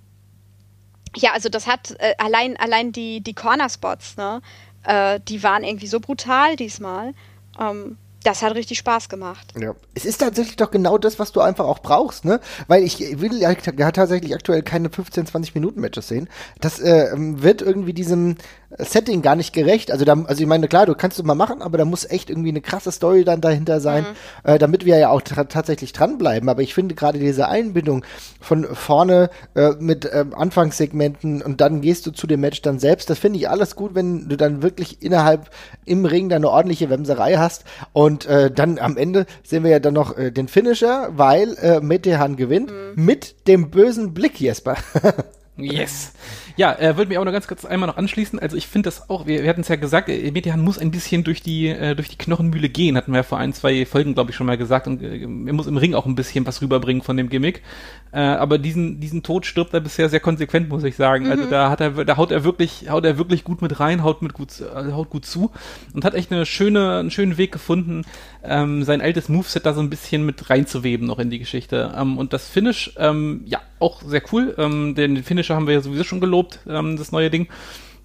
ja, also das hat äh, allein, allein die, die Corner-Spots, ne? Äh, die waren irgendwie so brutal diesmal. Ähm, das hat richtig Spaß gemacht. Ja. Es ist tatsächlich doch genau das, was du einfach auch brauchst, ne? Weil ich will ja tatsächlich aktuell keine 15, 20 Minuten Matches sehen. Das äh, wird irgendwie diesem Setting gar nicht gerecht. Also, da, also ich meine, klar, du kannst es mal machen, aber da muss echt irgendwie eine krasse Story dann dahinter sein, mhm. äh, damit wir ja auch tatsächlich dranbleiben. Aber ich finde gerade diese Einbindung von vorne äh, mit äh, Anfangssegmenten und dann gehst du zu dem Match dann selbst, das finde ich alles gut, wenn du dann wirklich innerhalb im Ring da eine ordentliche Wemserei hast. Und äh, dann am Ende sehen wir ja dann noch äh, den Finisher, weil äh, Metehan gewinnt mhm. mit dem bösen Blick, Jesper. yes. Ja, äh, würde mich auch noch ganz kurz einmal noch anschließen. Also ich finde das auch, wir, wir hatten es ja gesagt, äh, Median muss ein bisschen durch die, äh, durch die Knochenmühle gehen, hatten wir ja vor ein, zwei Folgen, glaube ich, schon mal gesagt. Und äh, er muss im Ring auch ein bisschen was rüberbringen von dem Gimmick. Äh, aber diesen, diesen Tod stirbt er bisher sehr konsequent, muss ich sagen. Also mhm. Also da hat er, da haut er wirklich, haut er wirklich gut mit rein, haut mit gut, äh, haut gut zu und hat echt eine schöne, einen schönen Weg gefunden, ähm, sein altes Moveset da so ein bisschen mit reinzuweben noch in die Geschichte. Ähm, und das Finish, ähm, ja, auch sehr cool. Ähm, den Finisher haben wir ja sowieso schon gelobt, ähm, das neue Ding.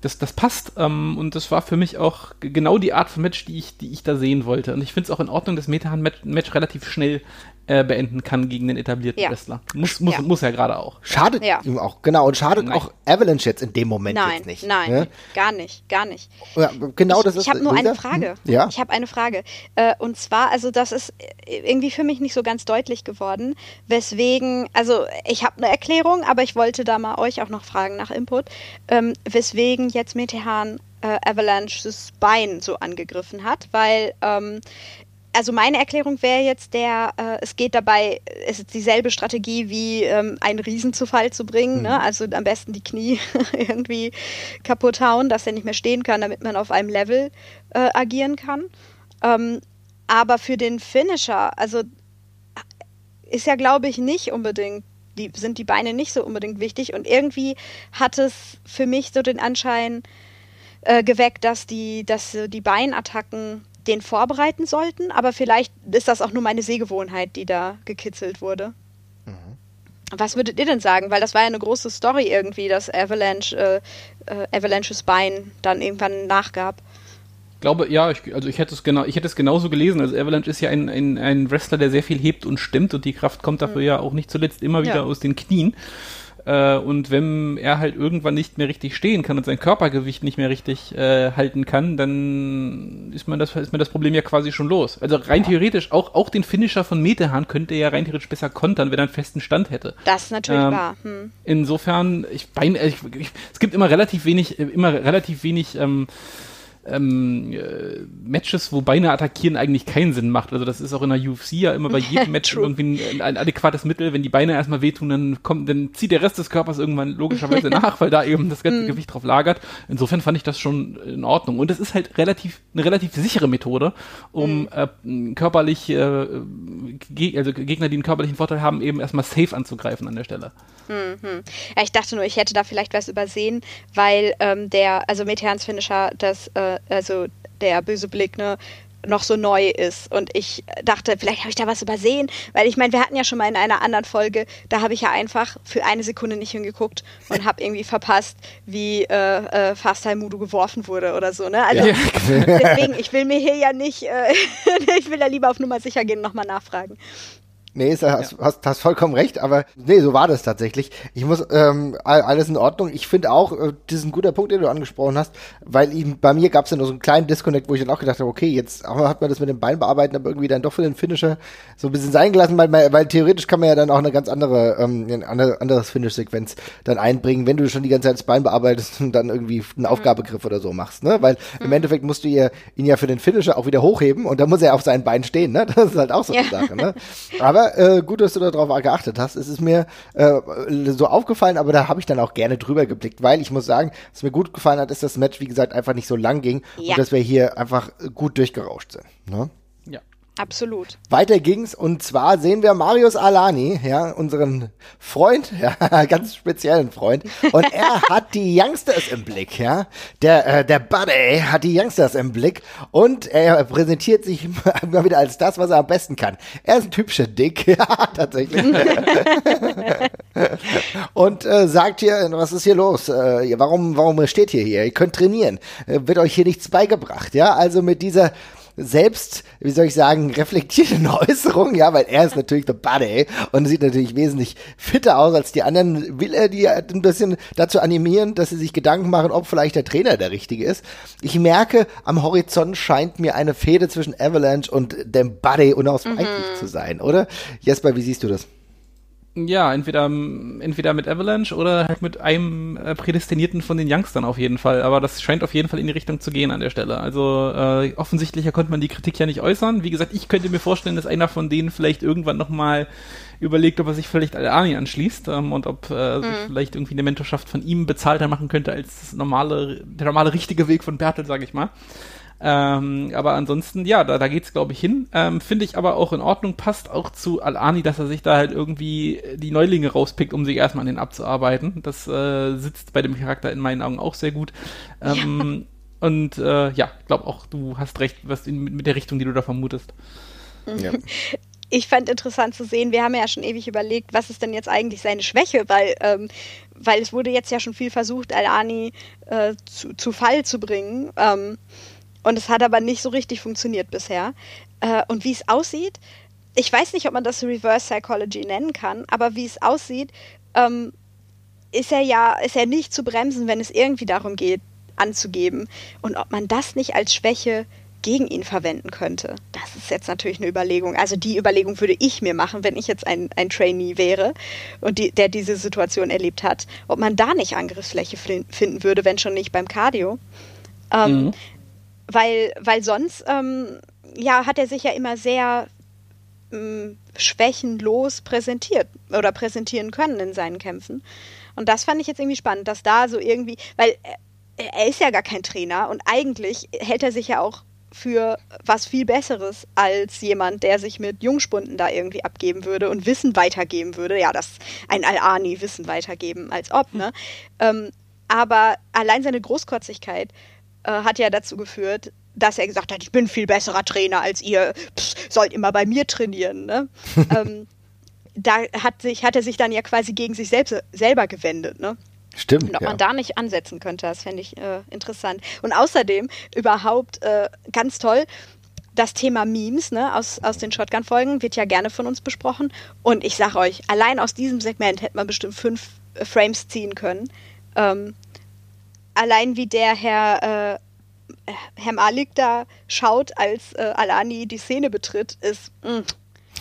Das, das passt ähm, und das war für mich auch genau die Art von Match, die ich, die ich da sehen wollte. Und ich finde es auch in Ordnung, dass Metahan-Match relativ schnell äh, beenden kann gegen den etablierten Ja. Wrestler. Muss, muss, Ja. muss er gerade auch. Schadet Ja. ihm auch, genau, und schadet Nein. auch Avalanche jetzt in dem Moment Nein, jetzt nicht. nein, ne? gar nicht, gar nicht. Ja, genau ich das ist ich habe nur eine Lisa? Frage. Hm? Ja. Ich habe eine Frage. Äh, und zwar, also das ist irgendwie für mich nicht so ganz deutlich geworden, weswegen, also ich habe eine Erklärung, aber ich wollte da mal euch auch noch fragen nach Input, ähm, weswegen jetzt Metehan äh, Avalanches Bein so angegriffen hat, weil ähm, also meine Erklärung wäre jetzt der, äh, es geht dabei, es ist dieselbe Strategie wie ähm, einen Riesen zu Fall zu bringen, ne? also am besten die Knie irgendwie kaputt hauen, dass er nicht mehr stehen kann, damit man auf einem Level äh, agieren kann. Ähm, aber für den Finisher, also ist ja glaube ich nicht unbedingt, die, sind die Beine nicht so unbedingt wichtig und irgendwie hat es für mich so den Anschein äh, geweckt, dass die, dass die Beinattacken den vorbereiten sollten, aber vielleicht ist das auch nur meine Sehgewohnheit, die da gekitzelt wurde. Was würdet ihr denn sagen? Weil das war ja eine große Story irgendwie, dass Avalanche, äh, äh, Avalanches Bein dann irgendwann nachgab. Ich glaube, ja, ich, also ich hätte es genau, ich hätte es genauso gelesen. Also Avalanche ist ja ein, ein, ein Wrestler, der sehr viel hebt und stimmt und die Kraft kommt dafür ja auch nicht zuletzt immer wieder Ja. aus den Knien. Äh, und wenn er halt irgendwann nicht mehr richtig stehen kann und sein Körpergewicht nicht mehr richtig äh, halten kann, dann ist man das, ist mir das Problem ja quasi schon los. Also rein theoretisch, auch, auch den Finisher von Metehan könnte er ja rein theoretisch besser kontern, wenn er einen festen Stand hätte. Das ist natürlich Ähm, wahr. Hm. Insofern, ich, bein, äh, ich, ich, es gibt immer relativ wenig, immer relativ wenig ähm, ähm, äh, Matches, wo Beine attackieren eigentlich keinen Sinn macht. Also das ist auch in der UFC ja immer bei jedem Match irgendwie ein, ein adäquates Mittel. Wenn die Beine erstmal wehtun, dann kommt, dann zieht der Rest des Körpers irgendwann logischerweise nach, weil da eben das ganze Gewicht drauf lagert. Insofern fand ich das schon in Ordnung. Und es ist halt relativ eine relativ sichere Methode, um äh, körperlich, äh, ge also Gegner, die einen körperlichen Vorteil haben, eben erstmal safe anzugreifen an der Stelle. Ja, ich dachte nur, ich hätte da vielleicht was übersehen, weil ähm, der, also Meteans Finisher, das, äh, also der böse Blick, ne, noch so neu ist. Und ich dachte, vielleicht habe ich da was übersehen, weil ich meine, wir hatten ja schon mal in einer anderen Folge, da habe ich ja einfach für eine Sekunde nicht hingeguckt und habe irgendwie verpasst, wie äh, äh, Fast Mudo geworfen wurde oder so. Ne? Also Ja. deswegen, ich will mir hier ja nicht, äh, ich will ja lieber auf Nummer sicher gehen und nochmal nachfragen. Nee, ist, hast, hast, hast vollkommen recht, aber nee, so war das tatsächlich. Ich muss, ähm, all- alles in Ordnung. Ich finde auch, äh, das ist ein guter Punkt, den du angesprochen hast, weil ihm, bei mir gab es ja nur so einen kleinen Disconnect, wo ich dann auch gedacht habe, okay, jetzt hat man das mit dem Bein bearbeiten, aber irgendwie dann doch für den Finisher so ein bisschen sein gelassen, weil, weil theoretisch kann man ja dann auch eine ganz andere, ähm, ein andere, anderes Finish-Sequenz dann einbringen, wenn du schon die ganze Zeit das Bein bearbeitest und dann irgendwie einen Aufgabegriff oder so machst, ne? Weil im Endeffekt musst du ihr, ihn ja für den Finisher auch wieder hochheben und dann muss er auf seinen Beinen stehen, ne? Das ist halt auch so eine Ja. Sache, ne? Aber äh, gut, dass du darauf geachtet hast. Es ist mir äh, so aufgefallen, aber da habe ich dann auch gerne drüber geblickt, weil ich muss sagen, was mir gut gefallen hat, ist, dass das Match, wie gesagt, einfach nicht so lang ging Ja. und dass wir hier einfach gut durchgerauscht sind. Ne? Absolut. Weiter ging's und zwar sehen wir Marius Alani, ja, unseren Freund, ja, ganz speziellen Freund, und er hat die Youngsters im Blick, ja. Der äh, der Buddy hat die Youngsters im Blick und er präsentiert sich immer wieder als das, was er am besten kann. Er ist ein typischer Dick, ja, tatsächlich. und äh, sagt hier, was ist hier los? Äh, warum warum steht ihr hier? Ihr könnt trainieren. Äh, wird euch hier nichts beigebracht, ja? Also mit dieser selbst, wie soll ich sagen, reflektierten Äußerung, ja, weil er ist natürlich der Buddy und sieht natürlich wesentlich fitter aus als die anderen, will er die ein bisschen dazu animieren, dass sie sich Gedanken machen, ob vielleicht der Trainer der richtige ist. Ich merke, am Horizont scheint mir eine Fehde zwischen Avalanche und dem Buddy unausweichlich zu sein, oder? Jesper, wie siehst du das? Ja, entweder, entweder mit Avalanche oder halt mit einem äh, Prädestinierten von den Youngstern auf jeden Fall. Aber das scheint auf jeden Fall in die Richtung zu gehen an der Stelle. Also äh, offensichtlicher konnte man die Kritik ja nicht äußern. Wie gesagt, ich könnte mir vorstellen, dass einer von denen vielleicht irgendwann nochmal überlegt, ob er sich vielleicht Al-Ani anschließt ähm, und ob äh, sich vielleicht irgendwie eine Mentorschaft von ihm bezahlter machen könnte als das normale, der normale richtige Weg von Bertel, sage ich mal. Ähm, aber ansonsten, ja, da, da geht's glaube ich hin. Ähm, Finde ich aber auch in Ordnung, passt auch zu Al-Ani, dass er sich da halt irgendwie die Neulinge rauspickt, um sich erstmal an den abzuarbeiten. Das äh, sitzt bei dem Charakter in meinen Augen auch sehr gut. Ähm, Und äh, ja, ich glaube auch, du hast recht, was in, mit der Richtung, die du da vermutest. Ja. ich fand interessant zu sehen, wir haben ja schon ewig überlegt, was ist denn jetzt eigentlich seine Schwäche, weil, ähm, weil es wurde jetzt ja schon viel versucht, Al-Ani äh, zu, zu Fall zu bringen. Ähm, und es hat aber nicht so richtig funktioniert bisher. Äh, und wie es aussieht, ich weiß nicht, ob man das Reverse Psychology nennen kann, aber wie es aussieht, ähm, ist er ja, ist er nicht zu bremsen, wenn es irgendwie darum geht, anzugeben. Und ob man das nicht als Schwäche gegen ihn verwenden könnte. Das ist jetzt natürlich eine Überlegung. Also die Überlegung würde ich mir machen, wenn ich jetzt ein, ein Trainee wäre und die, der diese Situation erlebt hat, ob man da nicht Angriffsfläche finden würde, wenn schon nicht beim Cardio. Ähm, mhm. Weil, weil sonst ähm, ja, hat er sich ja immer sehr ähm, schwächenlos präsentiert oder präsentieren können in seinen Kämpfen. Und das fand ich jetzt irgendwie spannend, dass da so irgendwie, weil er, er ist ja gar kein Trainer und eigentlich hält er sich ja auch für was viel Besseres als jemand, der sich mit Jungspunden da irgendwie abgeben würde und Wissen weitergeben würde. Ja, das ein Al-Ani Wissen weitergeben, als ob, ne? Ähm, aber allein seine Großkotzigkeit äh, hat ja dazu geführt, dass er gesagt hat, ich bin viel besserer Trainer als ihr, Pff, sollt immer bei mir trainieren. Ne? ähm, da hat, sich, hat er sich dann ja quasi gegen sich selbst, selber gewendet. Ne? Stimmt. Und ob ja. man da nicht ansetzen könnte, das fände ich äh, interessant. Und außerdem überhaupt äh, ganz toll, das Thema Memes ne, aus, aus den Shotgun-Folgen wird ja gerne von uns besprochen. Und ich sage euch, allein aus diesem Segment hätte man bestimmt fünf äh, Frames ziehen können. Ähm, allein wie der Herr, äh, Herr Malik da schaut, als äh, Alani die Szene betritt, ist. Mh,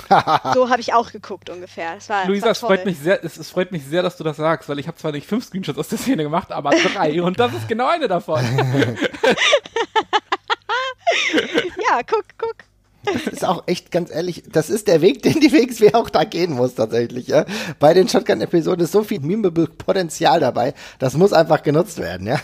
so habe ich auch geguckt ungefähr. Das war, Luisa, es freut mich sehr, es, es, freut mich sehr, dass du das sagst, weil ich habe zwar nicht fünf Screenshots aus der Szene gemacht, aber drei und das ist genau eine davon. ja, guck, guck. Das ist auch echt ganz ehrlich, das ist der Weg, den die WXW auch da gehen muss tatsächlich. Ja? Bei den Shotgun-Episoden ist so viel Memeable-Potenzial dabei, das muss einfach genutzt werden. Ja?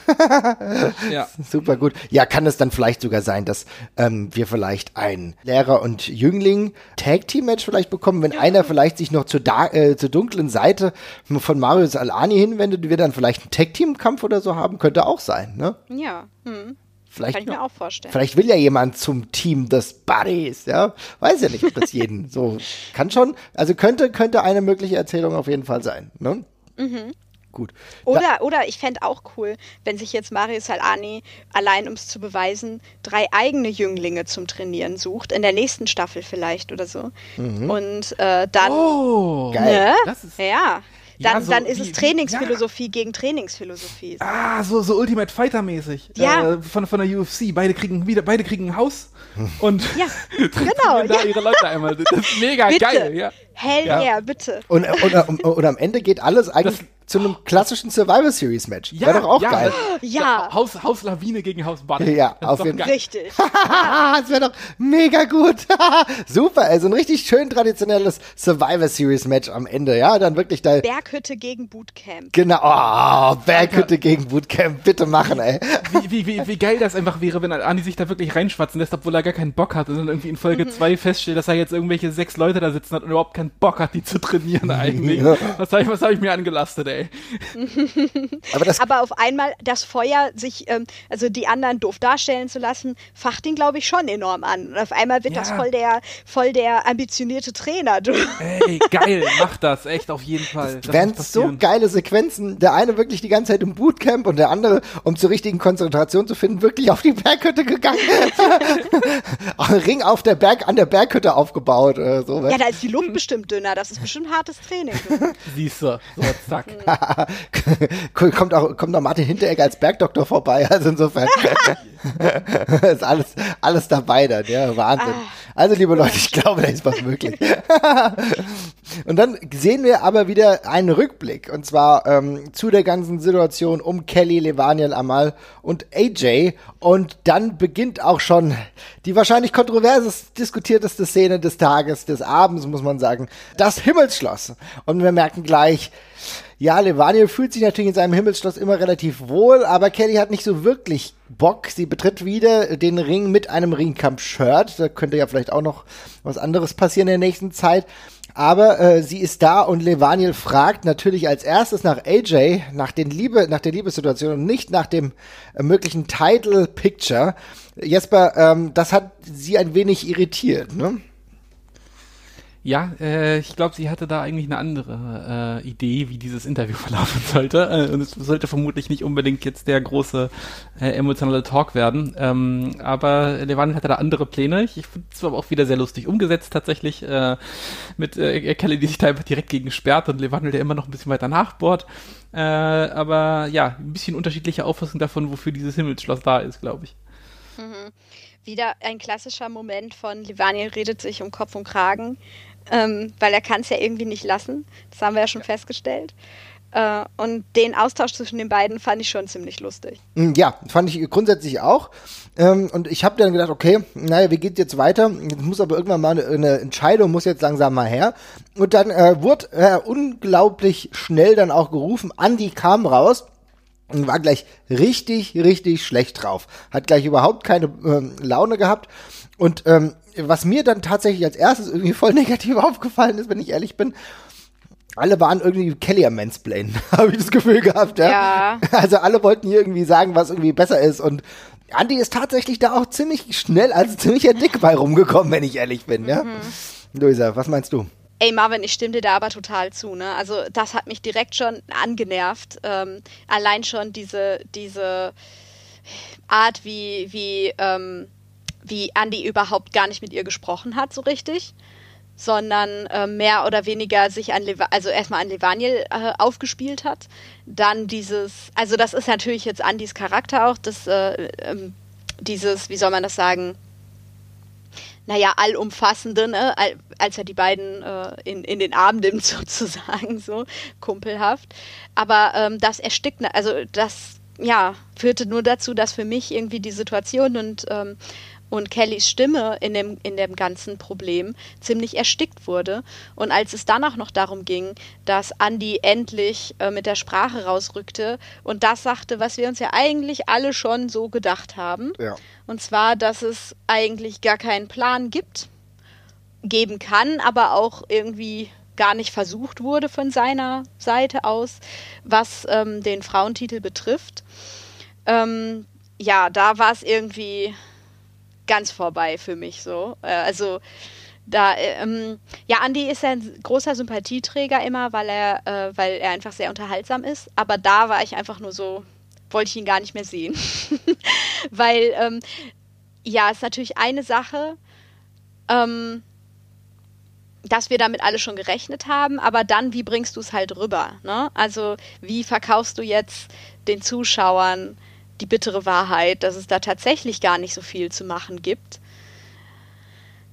ja. Super gut. Ja, kann es dann vielleicht sogar sein, dass ähm, wir vielleicht ein Lehrer und Jüngling Tag-Team-Match vielleicht bekommen, wenn einer vielleicht sich noch zur, äh, zur dunklen Seite von Marius Alani hinwendet, wir dann vielleicht einen Tag-Team-Kampf oder so haben, könnte auch sein. Ne? Ja. Hm. Vielleicht, Kann ich mir auch vorstellen. Vielleicht will ja jemand zum Team des Buddies, ja. Weiß ja nicht, ob das jeden so kann schon. Also könnte, könnte eine mögliche Erzählung auf jeden Fall sein, ne? Mhm. Gut. Oder, oder ich fände auch cool, wenn sich jetzt Mario Salani allein, um es zu beweisen, drei eigene Jünglinge zum Trainieren sucht, in der nächsten Staffel vielleicht oder so. Mhm. Und äh, dann. Oh, geil. Ne? Das ist, ja. Dann, ja, so dann ist wie, es Trainingsphilosophie ja. gegen Trainingsphilosophie. Ah, so, so Ultimate Fighter mäßig. Ja. Äh, von, von der UFC. Beide kriegen wieder, beide kriegen ein Haus und ja, genau, da ihre Leute einmal. Das ist mega bitte. geil, ja. Hell ja, yeah, bitte. Und, und, und, und, am Ende geht alles eigentlich das, zu einem klassischen Survivor Series Match. Ja, Wäre doch auch ja, geil. Ja. Haus, Haus Lawine gegen Haus Banner. Ja, auf jeden Fall. Richtig. das wäre doch mega gut. Super, also ein richtig schön traditionelles Survivor Series Match am Ende. Ja, dann wirklich da. Berghütte gegen Bootcamp. Genau. Oh, Berghütte gegen Bootcamp. Bitte machen, ey. Wie, wie, wie, wie geil das einfach wäre, wenn Andi sich da wirklich reinschwatzen lässt, obwohl er gar keinen Bock hat und dann irgendwie in Folge 2 mhm. feststellt, dass er jetzt irgendwelche sechs Leute da sitzen hat und überhaupt keinen Bock hat, die zu trainieren eigentlich. Was habe ich, hab ich mir angelastet, ey? Aber, das Aber auf einmal das Feuer, sich, ähm, also die anderen doof darstellen zu lassen, facht ihn, glaube ich, schon enorm an. Und auf einmal wird ja. das voll der, voll der ambitionierte Trainer. Du. Ey, geil, mach das, echt auf jeden Fall. Das wären so geile Sequenzen. Der eine wirklich die ganze Zeit im Bootcamp und der andere, um zur richtigen Konzentration zu finden, wirklich auf die Berghütte gegangen. Ring auf der Berg, an der Berghütte aufgebaut. Äh, so. Ja, da ist die Luft bestimmt dünner. Das ist bestimmt hartes Training. Siehst du, so zack. kommt auch kommt auch Martin Hinteregger als Bergdoktor vorbei. Also insofern ist alles alles dabei dann. Ja, Wahnsinn. Ah. Also liebe Leute, ich glaube, da ist was möglich. und dann sehen wir aber wieder einen Rückblick und zwar ähm, zu der ganzen Situation um Kelly, Levaniel, Amal und AJ und dann beginnt auch schon die wahrscheinlich kontroverses diskutierteste Szene des Tages, des Abends, muss man sagen. Das Himmelsschloss. Und wir merken gleich, ja, Levaniel fühlt sich natürlich in seinem Himmelsschloss immer relativ wohl, aber Kelly hat nicht so wirklich Bock. Sie betritt wieder den Ring mit einem Ringkampf-Shirt. Da könnte ja vielleicht auch noch was anderes passieren in der nächsten Zeit. Aber äh, sie ist da und Levaniel fragt natürlich als erstes nach AJ, nach, den Liebe, nach der Liebessituation und nicht nach dem äh, möglichen Title Picture. Jesper, ähm, das hat sie ein wenig irritiert, ne? Ja, äh, ich glaube, sie hatte da eigentlich eine andere äh, Idee, wie dieses Interview verlaufen sollte. Äh, und es sollte vermutlich nicht unbedingt jetzt der große äh, emotionale Talk werden. Ähm, aber Levan hatte da andere Pläne. Ich, ich finde es aber auch wieder sehr lustig umgesetzt tatsächlich. Äh, mit äh, Kelly, die sich da einfach direkt gegen sperrt und Levan, der immer noch ein bisschen weiter nachbohrt. Äh, aber ja, ein bisschen unterschiedliche Auffassung davon, wofür dieses Himmelsschloss da ist, glaube ich. Mhm. Wieder ein klassischer Moment von Levaniel redet sich um Kopf und Kragen ähm, weil er kann es ja irgendwie nicht lassen. Das haben wir ja schon festgestellt. Äh, und den Austausch zwischen den beiden fand ich schon ziemlich lustig. Mm, ja, fand ich grundsätzlich auch. Ähm, und ich habe dann gedacht, okay, naja, wie geht jetzt weiter? Jetzt muss aber irgendwann mal eine, eine Entscheidung, muss jetzt langsam mal her. Und dann äh, wurde äh, unglaublich schnell dann auch gerufen, Andi kam raus und war gleich richtig, richtig schlecht drauf. Hat gleich überhaupt keine ähm, Laune gehabt. Und ähm, was mir dann tatsächlich als erstes irgendwie voll negativ aufgefallen ist, wenn ich ehrlich bin, alle waren irgendwie Kelly am Mansplain, habe ich das Gefühl gehabt, ja? ja. Also alle wollten hier irgendwie sagen, was irgendwie besser ist und Andy ist tatsächlich da auch ziemlich schnell als ziemlicher Dick bei rumgekommen, wenn ich ehrlich bin, ja? Mhm. Luisa, was meinst du? Ey, Marvin, ich stimme dir da aber total zu, ne? Also, das hat mich direkt schon angenervt. Ähm, allein schon diese, diese Art, wie, wie, ähm, wie Andy überhaupt gar nicht mit ihr gesprochen hat, so richtig, sondern äh, mehr oder weniger sich an, Leva also erstmal an Levaniel äh, aufgespielt hat. Dann dieses, also das ist natürlich jetzt Andys Charakter auch, das, äh, ähm, dieses, wie soll man das sagen, naja, allumfassende, ne? als er die beiden äh, in, in den Arm nimmt, sozusagen, so kumpelhaft. Aber ähm, das erstickt, also das, ja, führte nur dazu, dass für mich irgendwie die Situation und ähm, und Kellys Stimme in dem, in dem ganzen Problem ziemlich erstickt wurde. Und als es dann auch noch darum ging, dass Andy endlich äh, mit der Sprache rausrückte und das sagte, was wir uns ja eigentlich alle schon so gedacht haben. Ja. Und zwar, dass es eigentlich gar keinen Plan gibt, geben kann, aber auch irgendwie gar nicht versucht wurde von seiner Seite aus, was ähm, den Frauentitel betrifft. Ähm, ja, da war es irgendwie ganz vorbei für mich so. Äh, also da, ähm, ja, Andy ist ein großer Sympathieträger immer, weil er, äh, weil er einfach sehr unterhaltsam ist. Aber da war ich einfach nur so, wollte ich ihn gar nicht mehr sehen. weil, ähm, ja, ist natürlich eine Sache, ähm, dass wir damit alle schon gerechnet haben, aber dann, wie bringst du es halt rüber? Ne? Also, wie verkaufst du jetzt den Zuschauern die bittere Wahrheit, dass es da tatsächlich gar nicht so viel zu machen gibt.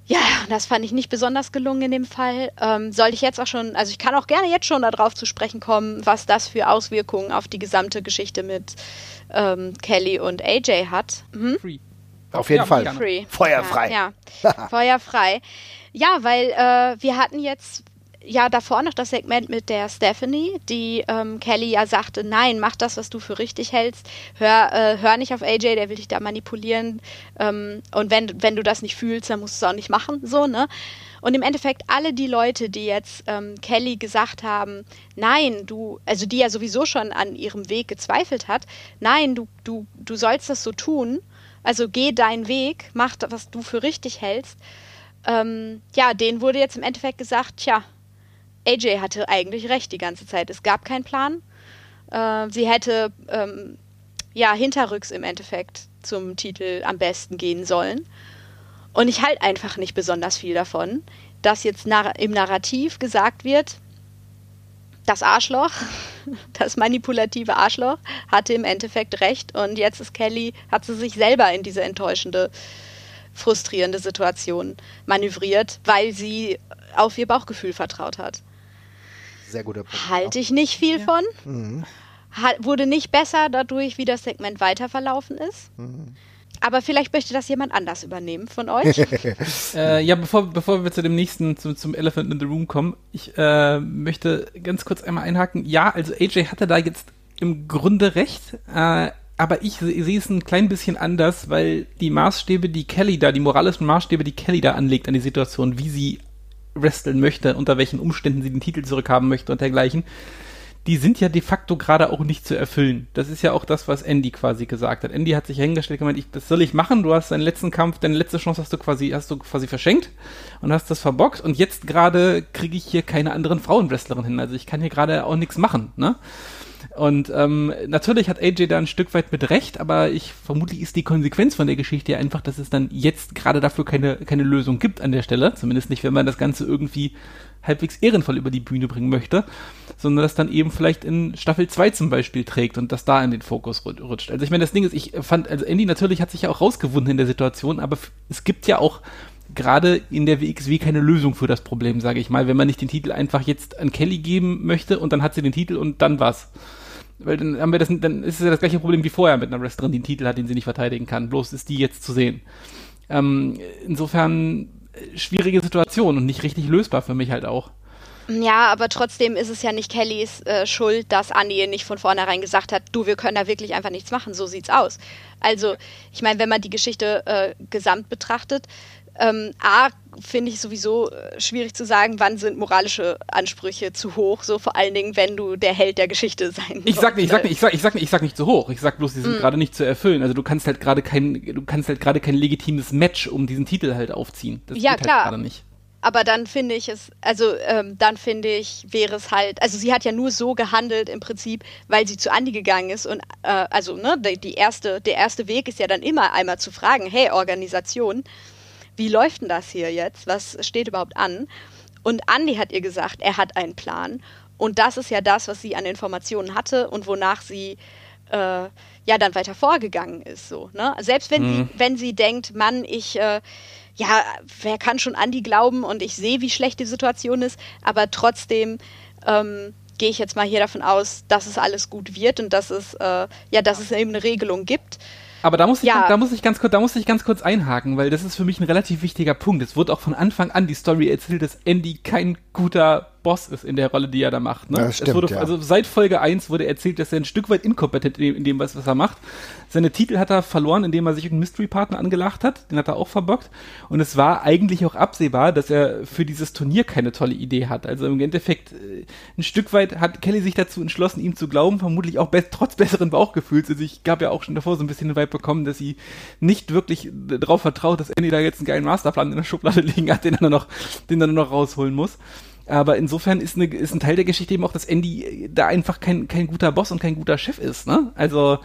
Ja, das fand ich nicht besonders gelungen in dem Fall. Ähm, soll ich jetzt auch schon, also ich kann auch gerne jetzt schon darauf zu sprechen kommen, was das für Auswirkungen auf die gesamte Geschichte mit ähm, Kelly und AJ hat. Hm? Free. Auf jeden ja, Fall. Free. Feuerfrei. Ja, ja. Feuerfrei. Ja, weil äh, wir hatten jetzt ja davor noch das Segment mit der Stephanie, die ähm, Kelly ja sagte, nein, mach das, was du für richtig hältst, hör, äh, hör nicht auf AJ, der will dich da manipulieren. Ähm, und wenn, wenn du das nicht fühlst, dann musst du es auch nicht machen, so, ne? Und im Endeffekt alle die Leute, die jetzt ähm, Kelly gesagt haben, nein, du, also die ja sowieso schon an ihrem Weg gezweifelt hat, nein, du, du, du sollst das so tun, also geh deinen Weg, mach, was du für richtig hältst, ähm, ja, denen wurde jetzt im Endeffekt gesagt, tja, AJ hatte eigentlich recht die ganze Zeit. Es gab keinen Plan. Äh, sie hätte ähm, ja hinterrücks im Endeffekt zum Titel am besten gehen sollen. Und ich halte einfach nicht besonders viel davon, dass jetzt nar im Narrativ gesagt wird, das Arschloch, das manipulative Arschloch, hatte im Endeffekt recht und jetzt ist Kelly, hat sie sich selber in diese enttäuschende, frustrierende Situation manövriert, weil sie auf ihr Bauchgefühl vertraut hat. Sehr guter Punkt. Halte ich nicht viel ja. von. Mhm. wurde nicht besser dadurch, wie das Segment weiter verlaufen ist. Mhm. Aber vielleicht möchte das jemand anders übernehmen von euch. äh, ja, bevor, bevor wir zu dem nächsten, zum, zum Elephant in the Room kommen, ich äh, möchte ganz kurz einmal einhaken. Ja, also AJ hatte da jetzt im Grunde recht, äh, aber ich sehe es ein klein bisschen anders, weil die Maßstäbe, die Kelly da, die moralischen Maßstäbe, die Kelly da anlegt an die Situation, wie sie wresteln möchte, unter welchen Umständen sie den Titel zurückhaben möchte und dergleichen, die sind ja de facto gerade auch nicht zu erfüllen. Das ist ja auch das, was Andy quasi gesagt hat. Andy hat sich hingestellt und gemeint, ich, das soll ich machen, du hast deinen letzten Kampf, deine letzte Chance hast du quasi, hast du quasi verschenkt und hast das verbockt und jetzt gerade kriege ich hier keine anderen Frauenwrestlerinnen hin. Also ich kann hier gerade auch nichts machen, ne? Und ähm, natürlich hat AJ da ein Stück weit mit Recht, aber ich vermutlich ist die Konsequenz von der Geschichte einfach, dass es dann jetzt gerade dafür keine, keine Lösung gibt an der Stelle. Zumindest nicht, wenn man das Ganze irgendwie halbwegs ehrenvoll über die Bühne bringen möchte, sondern das dann eben vielleicht in Staffel 2 zum Beispiel trägt und das da in den Fokus rutscht. Also ich meine, das Ding ist, ich fand, also Andy natürlich hat sich ja auch rausgewunden in der Situation, aber es gibt ja auch gerade in der WXW keine Lösung für das Problem, sage ich mal, wenn man nicht den Titel einfach jetzt an Kelly geben möchte und dann hat sie den Titel und dann was. Weil dann haben wir das, dann ist es ja das gleiche Problem wie vorher mit einer Wrestlerin, die einen Titel hat, den sie nicht verteidigen kann. Bloß ist die jetzt zu sehen. Ähm, insofern äh, schwierige Situation und nicht richtig lösbar für mich halt auch. Ja, aber trotzdem ist es ja nicht Kellys äh, Schuld, dass Annie nicht von vornherein gesagt hat, du, wir können da wirklich einfach nichts machen, so sieht's aus. Also, ich meine, wenn man die Geschichte äh, gesamt betrachtet, ähm, A, finde ich sowieso äh, schwierig zu sagen, wann sind moralische Ansprüche zu hoch, so vor allen Dingen, wenn du der Held der Geschichte sein Ich sag nicht, ich sag nicht, ich sag, ich sag nicht, ich sag nicht zu hoch. Ich sag bloß, die sind mm. gerade nicht zu erfüllen. Also du kannst halt gerade kein, du kannst halt gerade kein legitimes Match um diesen Titel halt aufziehen. Das ja, geht halt klar. gerade nicht. Aber dann finde ich es, also ähm, dann finde ich, wäre es halt, also sie hat ja nur so gehandelt im Prinzip, weil sie zu Andi gegangen ist und äh, also ne, die, die erste, der erste Weg ist ja dann immer einmal zu fragen, hey Organisation, wie läuft denn das hier jetzt? Was steht überhaupt an? Und Andy hat ihr gesagt, er hat einen Plan. Und das ist ja das, was sie an Informationen hatte und wonach sie äh, ja dann weiter vorgegangen ist. So, ne? Selbst wenn, mhm. sie, wenn sie denkt, Mann, ich, äh, ja, wer kann schon Andy glauben und ich sehe, wie schlecht die Situation ist, aber trotzdem ähm, gehe ich jetzt mal hier davon aus, dass es alles gut wird und dass es, äh, ja, dass es eben eine Regelung gibt. Aber da muss, ich, ja. da, muss ich ganz kurz, da muss ich ganz kurz einhaken, weil das ist für mich ein relativ wichtiger Punkt. Es wurde auch von Anfang an die Story erzählt, dass Andy kein guter Boss ist in der Rolle, die er da macht. Ne? Ja, stimmt, wurde, ja. Also seit Folge 1 wurde erzählt, dass er ein Stück weit inkompetent in dem, in dem was, was er macht. Seine Titel hat er verloren, indem er sich einen Mystery-Partner angelacht hat. Den hat er auch verbockt. Und es war eigentlich auch absehbar, dass er für dieses Turnier keine tolle Idee hat. Also im Endeffekt, äh, ein Stück weit hat Kelly sich dazu entschlossen, ihm zu glauben, vermutlich auch be trotz besseren Bauchgefühls. Also ich gab ja auch schon davor so ein bisschen den Vibe bekommen, dass sie nicht wirklich darauf vertraut, dass Andy da jetzt einen geilen Masterplan in der Schublade liegen hat, den er noch, den er nur noch rausholen muss. Aber insofern ist, eine, ist ein Teil der Geschichte eben auch, dass Andy da einfach kein, kein guter Boss und kein guter Chef ist. Ne? Also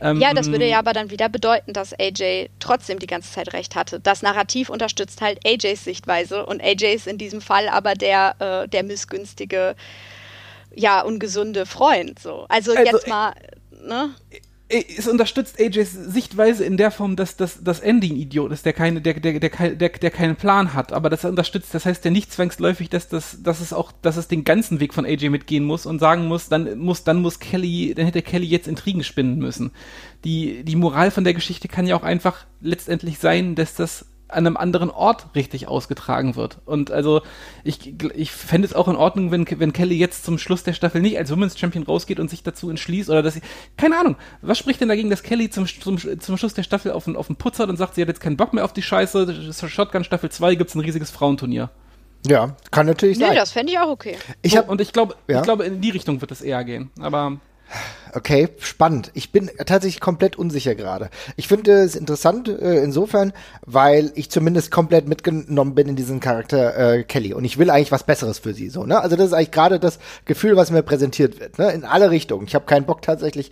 ähm, ja, das würde ja aber dann wieder bedeuten, dass AJ trotzdem die ganze Zeit recht hatte. Das Narrativ unterstützt halt AJs Sichtweise und AJ ist in diesem Fall aber der, äh, der missgünstige, ja, ungesunde Freund. So. Also, also jetzt mal, ne? Es unterstützt AJs Sichtweise in der Form, dass, dass, dass Andy ein Idiot ist, der, keine, der, der, der, der, der keinen Plan hat. Aber das unterstützt, das heißt ja nicht zwangsläufig, dass, das, dass es auch, dass es den ganzen Weg von AJ mitgehen muss und sagen muss, dann muss, dann muss Kelly, dann hätte Kelly jetzt Intrigen spinnen müssen. Die, die Moral von der Geschichte kann ja auch einfach letztendlich sein, dass das an einem anderen Ort richtig ausgetragen wird. Und also ich, ich fände es auch in Ordnung, wenn, wenn Kelly jetzt zum Schluss der Staffel nicht als Women's Champion rausgeht und sich dazu entschließt oder dass sie, keine Ahnung, was spricht denn dagegen, dass Kelly zum, zum, zum Schluss der Staffel auf den, auf den Putz hat und sagt, sie hat jetzt keinen Bock mehr auf die Scheiße, Shotgun Staffel 2 gibt's ein riesiges Frauenturnier. Ja, kann natürlich nee, sein. Nee, das fände ich auch okay. Ich hab, und ich glaube, ja. ich glaube, in die Richtung wird es eher gehen. Aber Okay, spannend. Ich bin tatsächlich komplett unsicher gerade. Ich finde es interessant äh, insofern, weil ich zumindest komplett mitgenommen bin in diesen Charakter äh, Kelly und ich will eigentlich was Besseres für sie so. Ne? Also das ist eigentlich gerade das Gefühl, was mir präsentiert wird. Ne? In alle Richtungen. Ich habe keinen Bock tatsächlich,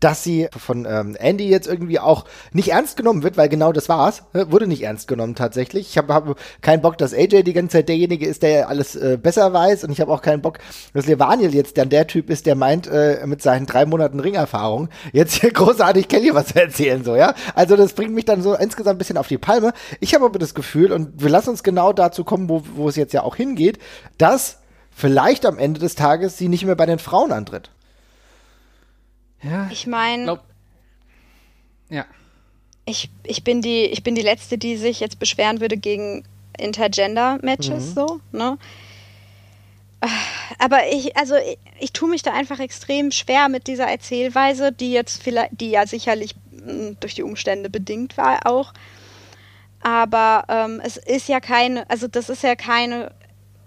dass sie von ähm, Andy jetzt irgendwie auch nicht ernst genommen wird, weil genau das war's. Ne? Wurde nicht ernst genommen tatsächlich. Ich habe hab keinen Bock, dass AJ die ganze Zeit derjenige ist, der alles äh, besser weiß und ich habe auch keinen Bock, dass Levaniel jetzt dann der Typ ist, der meint äh, mit seinen drei Monaten Ringerfahrung, jetzt hier großartig Kelly was erzählen, so, ja. Also das bringt mich dann so insgesamt ein bisschen auf die Palme. Ich habe aber das Gefühl, und wir lassen uns genau dazu kommen, wo, wo es jetzt ja auch hingeht, dass vielleicht am Ende des Tages sie nicht mehr bei den Frauen antritt. Ja. Ich meine. Ja. Ich, ich, bin die, ich bin die Letzte, die sich jetzt beschweren würde gegen Intergender-Matches, mhm. so, ne? Aber ich, also ich, ich tue mich da einfach extrem schwer mit dieser Erzählweise, die jetzt vielleicht, die ja sicherlich hm, durch die Umstände bedingt war auch. Aber ähm, es ist ja keine, also das ist ja keine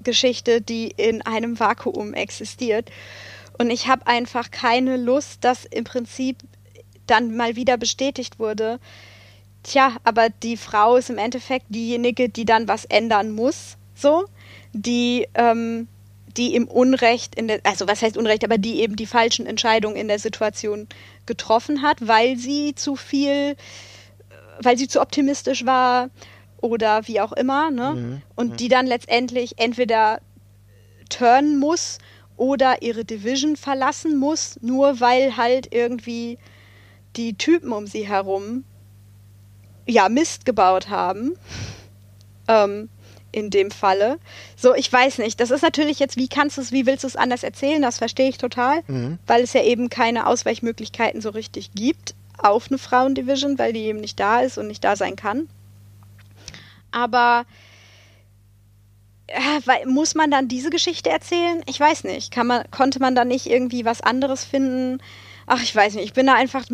Geschichte, die in einem Vakuum existiert. Und ich habe einfach keine Lust, dass im Prinzip dann mal wieder bestätigt wurde, tja, aber die Frau ist im Endeffekt diejenige, die dann was ändern muss, so, die, ähm, die im Unrecht, in der, also was heißt Unrecht, aber die eben die falschen Entscheidungen in der Situation getroffen hat, weil sie zu viel, weil sie zu optimistisch war oder wie auch immer, ne? Mhm. Und mhm. die dann letztendlich entweder turnen muss oder ihre Division verlassen muss, nur weil halt irgendwie die Typen um sie herum ja Mist gebaut haben. Ähm, in dem Falle. So, ich weiß nicht. Das ist natürlich jetzt, wie kannst du es, wie willst du es anders erzählen? Das verstehe ich total, mhm. weil es ja eben keine Ausweichmöglichkeiten so richtig gibt auf eine Frauendivision, weil die eben nicht da ist und nicht da sein kann. Aber äh, muss man dann diese Geschichte erzählen? Ich weiß nicht. Kann man, konnte man da nicht irgendwie was anderes finden? Ach, ich weiß nicht. Ich bin da einfach.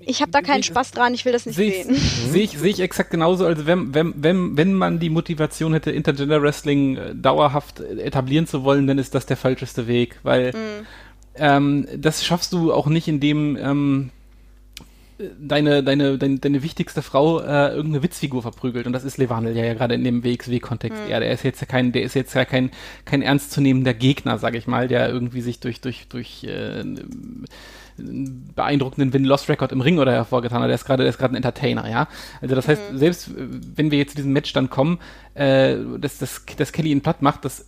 Ich habe da keinen Spaß dran. Ich will das nicht seh sehen. Sehe ich, seh ich exakt genauso. Also, wenn, wenn, wenn, wenn man die Motivation hätte, Intergender Wrestling äh, dauerhaft etablieren zu wollen, dann ist das der falscheste Weg. Weil mhm. ähm, das schaffst du auch nicht, indem ähm, deine, deine, deine, deine wichtigste Frau äh, irgendeine Witzfigur verprügelt und das ist Levanel ja, ja gerade in dem WXW-Kontext. Mhm. Ja, der ist jetzt ja kein, der ist jetzt ja kein, kein ernstzunehmender Gegner, sag ich mal, der irgendwie sich durch, durch, durch äh, beeindruckenden Win-Loss-Record im Ring oder hervorgetan hat. Der ist gerade, der ist gerade ein Entertainer, ja. Also das heißt, mhm. selbst wenn wir jetzt zu diesem Match dann kommen, äh, dass, dass, dass Kelly ihn platt macht, das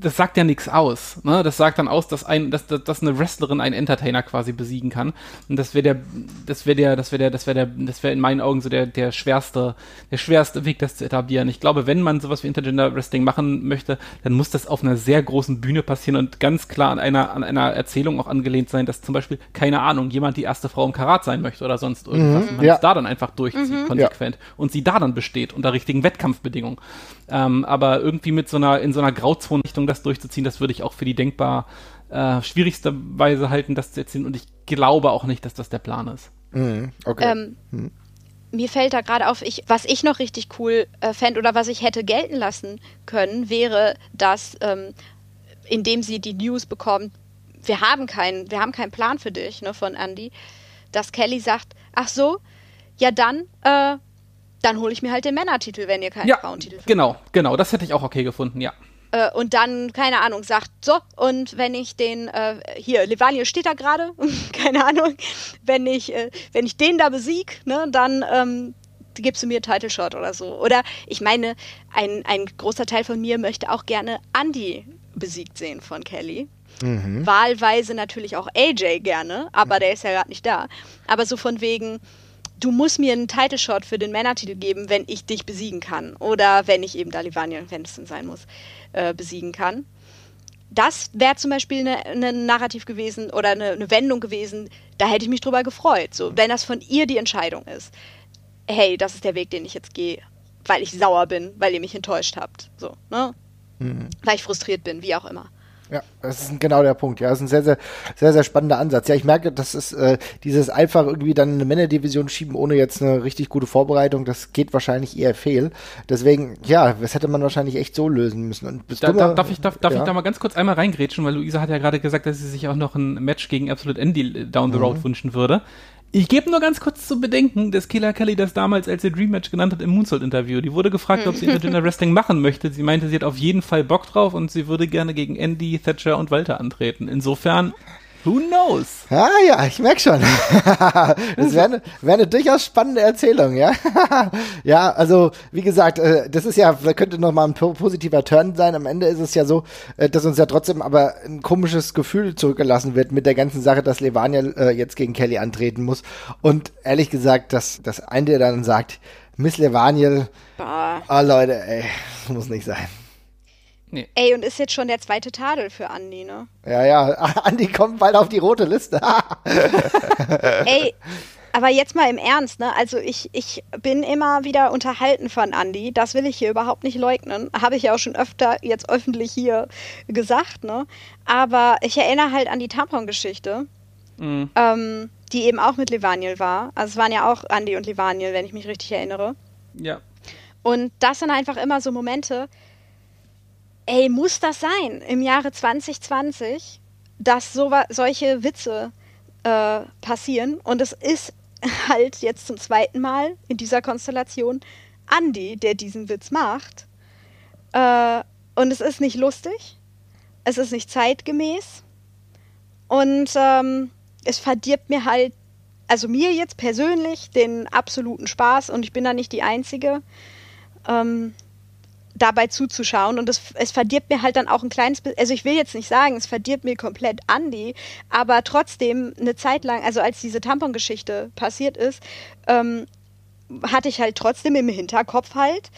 das sagt ja nichts aus. Ne? Das sagt dann aus, dass ein, dass, dass, dass eine Wrestlerin einen Entertainer quasi besiegen kann. Und das wäre der, das wäre der, das wäre der, das wäre der, das wäre in meinen Augen so der, der schwerste, der schwerste Weg, das zu etablieren. Ich glaube, wenn man sowas wie Intergender Wrestling machen möchte, dann muss das auf einer sehr großen Bühne passieren und ganz klar an einer, an einer Erzählung auch angelehnt sein, dass zum Beispiel, keine Ahnung, jemand die erste Frau im Karat sein möchte oder sonst irgendwas mhm, und man ja. es da dann einfach durchzieht, mhm. konsequent. Ja. Und sie da dann besteht unter richtigen Wettkampfbedingungen. Ähm, aber irgendwie mit so einer, in so einer Grauzone-Richtung das durchzuziehen, das würde ich auch für die denkbar äh, schwierigste Weise halten, das zu erzählen. Und ich glaube auch nicht, dass das der Plan ist. Mhm, okay. Ähm, mhm. Mir fällt da gerade auf, ich, was ich noch richtig cool äh, fände oder was ich hätte gelten lassen können, wäre, dass ähm, indem sie die News bekommt, wir haben keinen, wir haben keinen Plan für dich, ne, von Andy, dass Kelly sagt, ach so, ja dann, äh, dann hole ich mir halt den Männertitel, wenn ihr keinen ja, Frauentitel findet. Genau, genau, das hätte ich auch okay gefunden, ja. Äh, und dann, keine Ahnung, sagt, so, und wenn ich den, äh, hier, Levaniel steht da gerade, keine Ahnung, wenn ich, äh, wenn ich den da besieg, ne, dann ähm, gibst du mir einen Title Shot oder so. Oder ich meine, ein, ein großer Teil von mir möchte auch gerne Andy besiegt sehen von Kelly. Mhm. Wahlweise natürlich auch AJ gerne, aber der ist ja gerade nicht da. Aber so von wegen, du musst mir einen Title Shot für den Männertitel geben, wenn ich dich besiegen kann. Oder wenn ich eben Dalivania, wenn es denn sein muss, äh, besiegen kann. Das wäre zum Beispiel ein ne Narrativ gewesen oder eine ne Wendung gewesen, da hätte ich mich drüber gefreut. So, wenn das von ihr die Entscheidung ist. Hey, das ist der Weg, den ich jetzt gehe, weil ich sauer bin, weil ihr mich enttäuscht habt. So, ne? Mhm. Weil ich frustriert bin, wie auch immer. Ja, das ist genau der Punkt. Ja, das ist ein sehr, sehr, sehr, sehr spannender Ansatz. Ja, ich merke, das ist äh, dieses einfach irgendwie dann eine Männerdivision schieben, ohne jetzt eine richtig gute Vorbereitung, das geht wahrscheinlich eher fehl. Deswegen, ja, das hätte man wahrscheinlich echt so lösen müssen. Und da, da, darf ich, darf, darf ja. ich da mal ganz kurz einmal reingrätschen, weil Luisa hat ja gerade gesagt, dass sie sich auch noch ein Match gegen Absolute Andy down the road mhm. wünschen würde. Ich gebe nur ganz kurz zu bedenken, dass Killer Kelly das damals als ihr Dream Match genannt hat im Moonsault-Interview. Die wurde gefragt, ob sie Intergender Wrestling machen möchte. Sie meinte, sie hat auf jeden Fall Bock drauf und sie würde gerne gegen Andy, Thatcher und Walter antreten. Insofern Who knows? Ah ja, ich merke schon. das wäre eine, wär eine durchaus spannende Erzählung, ja. ja, also wie gesagt, äh, das ist ja, könnte noch mal ein positiver Turn sein. Am Ende ist es ja so, äh, dass uns ja trotzdem aber ein komisches Gefühl zurückgelassen wird mit der ganzen Sache, dass Levania äh, jetzt gegen Kelly antreten muss. Und ehrlich gesagt, dass das eine dann sagt, Miss Levaniel, oh Leute, ey, das muss nicht sein. Nee. Ey, und ist jetzt schon der zweite Tadel für Andi, ne? Ja, ja, Andi kommt bald auf die rote Liste. Ey, aber jetzt mal im Ernst, ne? Also ich, ich bin immer wieder unterhalten von Andi. Das will ich hier überhaupt nicht leugnen. Habe ich ja auch schon öfter jetzt öffentlich hier gesagt, ne? Aber ich erinnere halt an die Tampon-Geschichte. Mhm. Ähm, die eben auch mit Levaniel war. Also es waren ja auch Andi und Levaniel, wenn ich mich richtig erinnere. Ja. Und das sind einfach immer so Momente, ey, muss das sein? Im Jahre 2020 dass so, solche Witze äh, passieren. Und es ist halt jetzt zum zweiten Mal in dieser Konstellation Andy, der diesen Witz macht. Äh, und es ist nicht lustig. Es ist nicht zeitgemäß. Und ähm, es verdirbt mir halt, also mir jetzt persönlich, den absoluten Spaß. Und ich bin da nicht die Einzige. Ähm, dabei zuzuschauen und es, es verdirbt mir halt dann auch ein kleines bisschen, also ich will jetzt nicht sagen, es verdirbt mir komplett Andy, aber trotzdem eine Zeit lang, also als diese Tampon-Geschichte passiert ist, ähm, hatte ich halt trotzdem im Hinterkopf halt,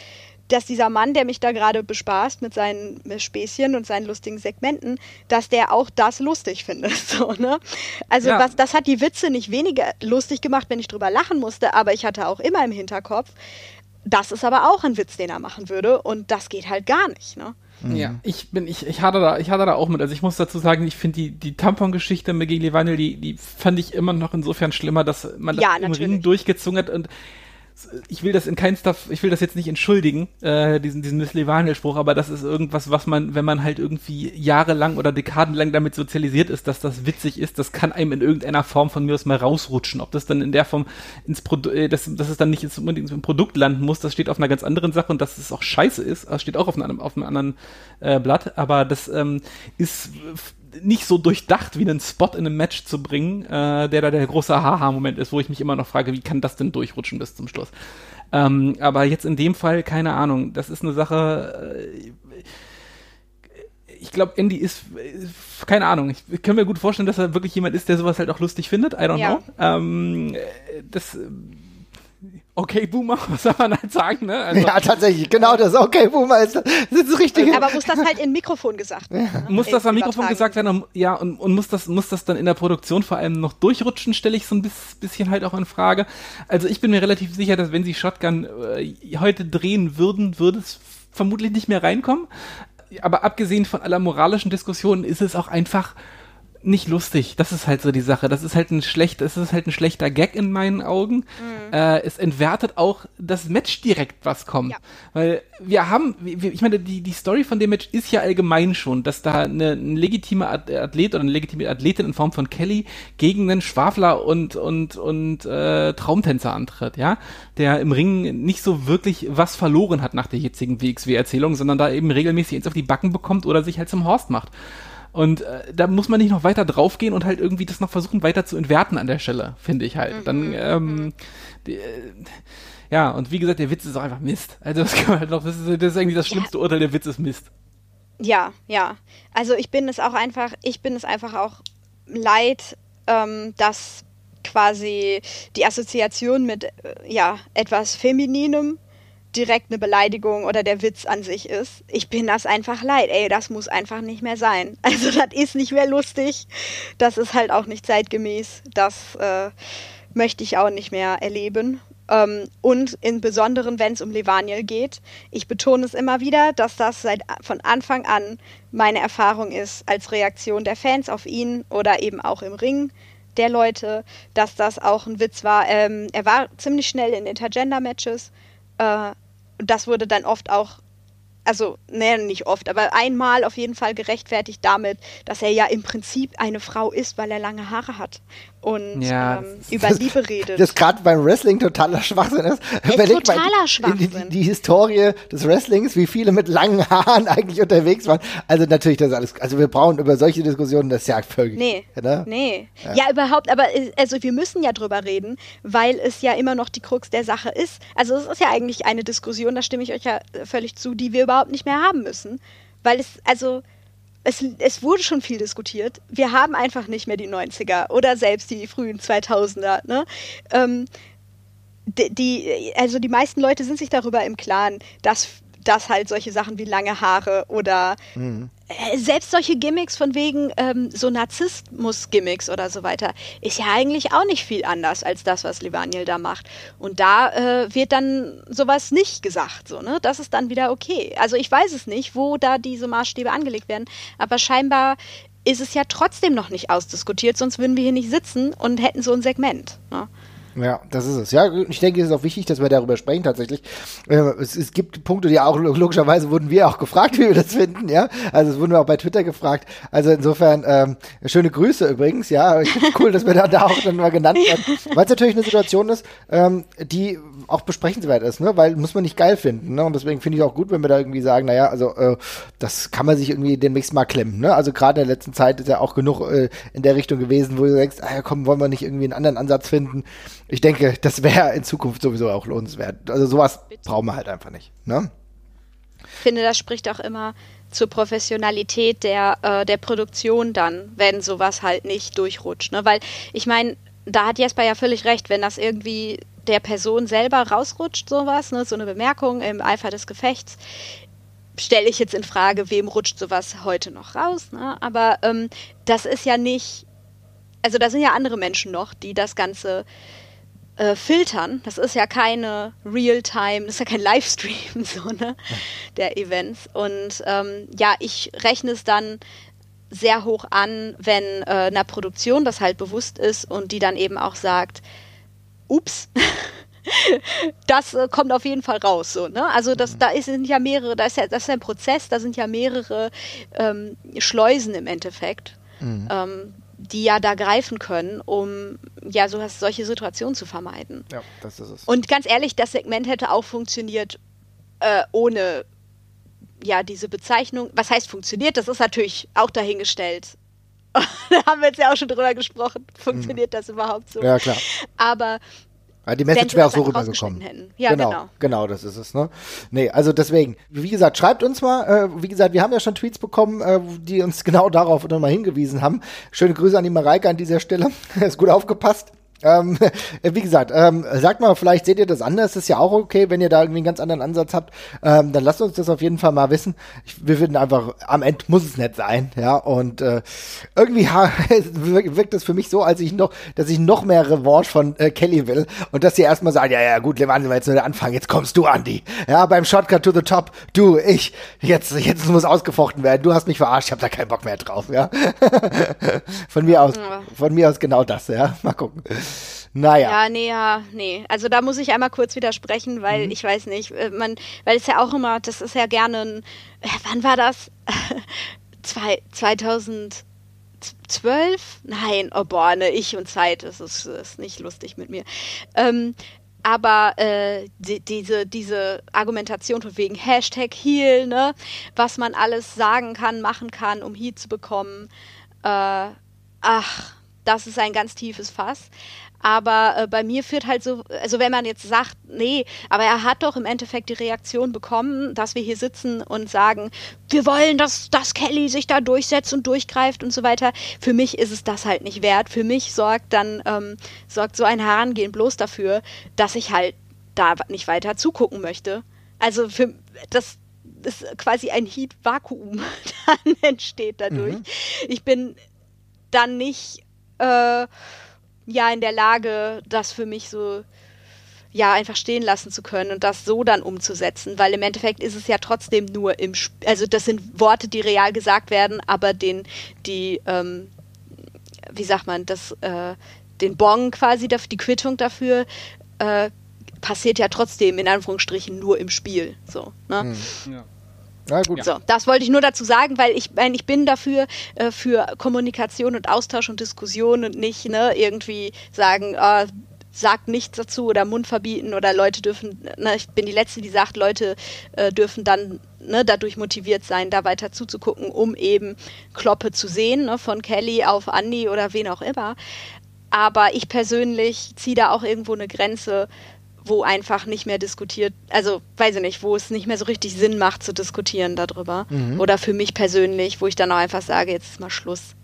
dass dieser Mann, der mich da gerade bespaßt mit seinen Späßchen und seinen lustigen Segmenten, dass der auch das lustig findet. So, ne? Also ja. was, das hat die Witze nicht weniger lustig gemacht, wenn ich drüber lachen musste, aber ich hatte auch immer im Hinterkopf, das ist aber auch ein Witz, den er machen würde und das geht halt gar nicht, ne? Ja, ich bin, ich, ich hatte da, ich hatte da auch mit. Also ich muss dazu sagen, ich finde die, die Tampon-Geschichte mit gegen Levanil, die, die fand ich immer noch insofern schlimmer, dass man das ja, im Ring durchgezogen hat und ich will das in kein Stuff, ich will das jetzt nicht entschuldigen, äh, diesen, diesen Miss Levanel-Spruch, aber das ist irgendwas, was man, wenn man halt irgendwie jahrelang oder dekadenlang damit sozialisiert ist, dass das witzig ist, das kann einem in irgendeiner Form von mir aus mal rausrutschen. Ob das dann in der Form ins Produkt, äh, dass, dass es dann nicht unbedingt im Produkt landen muss, das steht auf einer ganz anderen Sache und dass es auch scheiße ist, das steht auch auf einem, auf einem anderen äh, Blatt, aber das ähm, ist nicht so durchdacht, wie einen Spot in einem Match zu bringen, äh, der da der große Haha-Moment ist, wo ich mich immer noch frage, wie kann das denn durchrutschen bis zum Schluss? Ähm, aber jetzt in dem Fall, keine Ahnung, das ist eine Sache, äh, ich glaube, Andy ist, keine Ahnung, ich kann mir gut vorstellen, dass er wirklich jemand ist, der sowas halt auch lustig findet, I don't ja. know. Ähm, das okay Boomer, was soll man halt sagen, ne? Also, ja, tatsächlich, genau das okay Boomer ist, das ist das Richtige. Aber muss das halt in Mikrofon gesagt werden? Ja. Ne? Muss das am Mikrofon gesagt werden? Und, ja, und, und muss das, muss das dann in der Produktion vor allem noch durchrutschen, stelle ich so ein bisschen halt auch in Frage. Also ich bin mir relativ sicher, dass wenn sie Shotgun äh, heute drehen würden, würde es vermutlich nicht mehr reinkommen. Aber abgesehen von aller moralischen Diskussion ist es auch einfach nicht lustig. Das ist halt so die Sache. Das ist halt ein schlecht, das ist halt ein schlechter Gag in meinen Augen. Mhm. Äh, es entwertet auch das Match direkt, was kommt. Ja. Weil wir haben, ich meine, die, die Story von dem Match ist ja allgemein schon, dass da eine, ein legitimer Athlet oder eine legitime Athletin in Form von Kelly gegen einen Schwafler und, und, und äh, Traumtänzer antritt, ja, der im Ring nicht so wirklich was verloren hat nach der jetzigen WXW-Erzählung, sondern da eben regelmäßig eins auf die Backen bekommt oder sich halt zum Horst macht. Und äh, da muss man nicht noch weiter draufgehen und halt irgendwie das noch versuchen weiter zu entwerten an der Stelle, finde ich halt. Mhm. Dann, ähm, mhm. die, äh, ja, und wie gesagt, der Witz ist auch einfach Mist. Also das kann man halt noch, das ist, das ist eigentlich das schlimmste ja. Urteil, der Witz ist Mist. Ja, ja. Also ich bin es auch einfach, ich bin es einfach auch leid, ähm, dass quasi die Assoziation mit äh, ja etwas Femininem direkt eine Beleidigung oder der Witz an sich ist. Ich bin das einfach leid. Ey, das muss einfach nicht mehr sein. Also das ist nicht mehr lustig. Das ist halt auch nicht zeitgemäß. Das äh, möchte ich auch nicht mehr erleben. Ähm, und insbesondere, wenn es um Levaniel geht. Ich betone es immer wieder, dass das seit von Anfang an meine Erfahrung ist als Reaktion der Fans auf ihn oder eben auch im Ring der Leute, dass das auch ein Witz war. Ähm, er war ziemlich schnell in Intergender-Matches äh, das wurde dann oft auch, also, ne, nicht oft, aber einmal auf jeden Fall gerechtfertigt damit, dass er ja im Prinzip eine Frau ist, weil er lange Haare hat und ja, ähm, über Liebe redet. Das gerade beim Wrestling totaler Schwachsinn ist. ist totaler Schwachsinn. Die, die, die, Historie des Wrestlings, wie viele mit langen Haaren eigentlich unterwegs waren. Also natürlich das alles, also wir brauchen über solche Diskussionen das ja völlig. Nee, ne? nee. Ja. ja. überhaupt, aber also wir müssen ja drüber reden, weil es ja immer noch die Krux der Sache ist. Also es ist ja eigentlich eine Diskussion, da stimme ich euch ja völlig zu, die wir überhaupt nicht mehr haben müssen. Weil es, also es, es wurde schon viel diskutiert. Wir haben einfach nicht mehr die 90er oder selbst die frühen 2000er. Ne? Ähm, die, also die meisten Leute sind sich darüber im Klaren, dass dass halt solche Sachen wie lange Haare oder mhm. äh, selbst solche Gimmicks von wegen ähm, so Narzissmus-Gimmicks oder so weiter, ist ja eigentlich auch nicht viel anders als das, was Levaniel da macht. Und da äh, wird dann sowas nicht gesagt, so, ne? Das ist dann wieder okay. Also ich weiß es nicht, wo da diese Maßstäbe angelegt werden, aber scheinbar ist es ja trotzdem noch nicht ausdiskutiert, sonst würden wir hier nicht sitzen und hätten so ein Segment. Ne? Ja, das ist es. Ja, ich denke, es ist auch wichtig, dass wir darüber sprechen tatsächlich. Äh, es, es gibt Punkte, die auch logischerweise wurden wir auch gefragt, wie wir das finden, ja. Also es wurden wir auch bei Twitter gefragt. Also insofern ähm, schöne Grüße übrigens, ja. Cool, dass wir da, da auch dann mal genannt werden, weil es natürlich eine Situation ist, ähm, die auch besprechenswert ist, ne? Weil muss man nicht geil finden, ne? Und deswegen finde ich auch gut, wenn wir da irgendwie sagen, naja, also äh, das kann man sich irgendwie demnächst mal klemmen, ne? Also gerade in der letzten Zeit ist ja auch genug äh, in der Richtung gewesen, wo du denkst, ah, ja, komm, wollen wir nicht irgendwie einen anderen Ansatz finden? Ich denke, das wäre in Zukunft sowieso auch lohnenswert. Also sowas brauchen wir halt einfach nicht, ne? Ich finde, das spricht auch immer zur Professionalität der, äh, der Produktion dann, wenn sowas halt nicht durchrutscht. Ne? Weil ich meine, da hat Jesper ja völlig recht, wenn das irgendwie der Person selber rausrutscht, sowas, ne, so eine Bemerkung im Eifer des Gefechts, stelle ich jetzt in Frage, wem rutscht sowas heute noch raus. Ne? Aber ähm, das ist ja nicht, also da sind ja andere Menschen noch, die das Ganze äh, filtern. Das ist ja keine Real-Time, das ist ja kein Livestream, so, ne, der Events. Und ähm, ja, ich rechne es dann sehr hoch an, wenn äh, einer Produktion das halt bewusst ist und die dann eben auch sagt, ups, das äh, kommt auf jeden Fall raus. So, ne? Also das, mhm. da ist, sind ja mehrere, da ist ja, das ist ein Prozess, da sind ja mehrere ähm, Schleusen im Endeffekt, mhm. ähm, die ja da greifen können, um ja so, solche Situationen zu vermeiden. Ja, das ist es. Und ganz ehrlich, das Segment hätte auch funktioniert äh, ohne ja diese Bezeichnung. Was heißt funktioniert? Das ist natürlich auch dahingestellt. da haben wir jetzt ja auch schon drüber gesprochen. Funktioniert mhm. das überhaupt so? Ja, klar. Aber ja, die Message wäre auch so rübergekommen. Ja, genau, genau, genau. das ist es. Ne? Nee, also deswegen, wie gesagt, schreibt uns mal, äh, wie gesagt, wir haben ja schon Tweets bekommen, äh, die uns genau darauf nochmal hingewiesen haben. Schöne Grüße an die Mareike an dieser Stelle. ist gut aufgepasst. Ähm, wie gesagt, ähm, sagt mal, vielleicht seht ihr das anders, ist ja auch okay, wenn ihr da irgendwie einen ganz anderen Ansatz habt, ähm, dann lasst uns das auf jeden Fall mal wissen. Ich, wir würden einfach, am Ende muss es nicht sein, ja, und äh, irgendwie ha, wirkt es für mich so, als ich noch, dass ich noch mehr Revanche von äh, Kelly will. Und dass sie erstmal sagen, ja, ja, gut, Levante, jetzt nur der Anfang, jetzt kommst du, Andy, ja, beim Shotcut to the top, du, ich, jetzt, jetzt muss ausgefochten werden, du hast mich verarscht, ich hab da keinen Bock mehr drauf, ja. von mir aus, von mir aus genau das, ja, mal gucken. Naja. Ja, nee, ja, nee. Also da muss ich einmal kurz widersprechen, weil mhm. ich weiß nicht, äh, man, weil es ja auch immer, das ist ja gerne ein, äh, wann war das? Zwei, 2012? Nein, oh boah, ne, ich und Zeit, das ist, ist nicht lustig mit mir. Ähm, aber äh, die, diese, diese Argumentation von wegen Hashtag Heal, ne, was man alles sagen kann, machen kann, um Heat zu bekommen, äh, ach, das ist ein ganz tiefes Fass. Aber äh, bei mir führt halt so, also wenn man jetzt sagt, nee, aber er hat doch im Endeffekt die Reaktion bekommen, dass wir hier sitzen und sagen, wir wollen, dass, dass Kelly sich da durchsetzt und durchgreift und so weiter. Für mich ist es das halt nicht wert. Für mich sorgt dann, ähm, sorgt so ein Herangehen bloß dafür, dass ich halt da nicht weiter zugucken möchte. Also für das ist quasi ein Heat-Vakuum dann entsteht dadurch. Mhm. Ich bin dann nicht äh, ja in der Lage, das für mich so ja einfach stehen lassen zu können und das so dann umzusetzen, weil im Endeffekt ist es ja trotzdem nur im, Sp also das sind Worte, die real gesagt werden, aber den die ähm, wie sagt man das äh, den Bon quasi dafür, die Quittung dafür äh, passiert ja trotzdem in Anführungsstrichen nur im Spiel so ne? Hm. Ja. Na gut. So, das wollte ich nur dazu sagen, weil ich mein, ich bin dafür äh, für Kommunikation und Austausch und Diskussion und nicht ne, irgendwie sagen, äh, sagt nichts dazu oder Mund verbieten oder Leute dürfen, ne, ich bin die Letzte, die sagt, Leute äh, dürfen dann ne, dadurch motiviert sein, da weiter zuzugucken, um eben Kloppe zu sehen, ne, von Kelly auf Andy oder wen auch immer. Aber ich persönlich ziehe da auch irgendwo eine Grenze, wo einfach nicht mehr diskutiert, also weiß ich nicht, wo es nicht mehr so richtig Sinn macht zu diskutieren darüber. Mhm. Oder für mich persönlich, wo ich dann auch einfach sage, jetzt ist mal Schluss.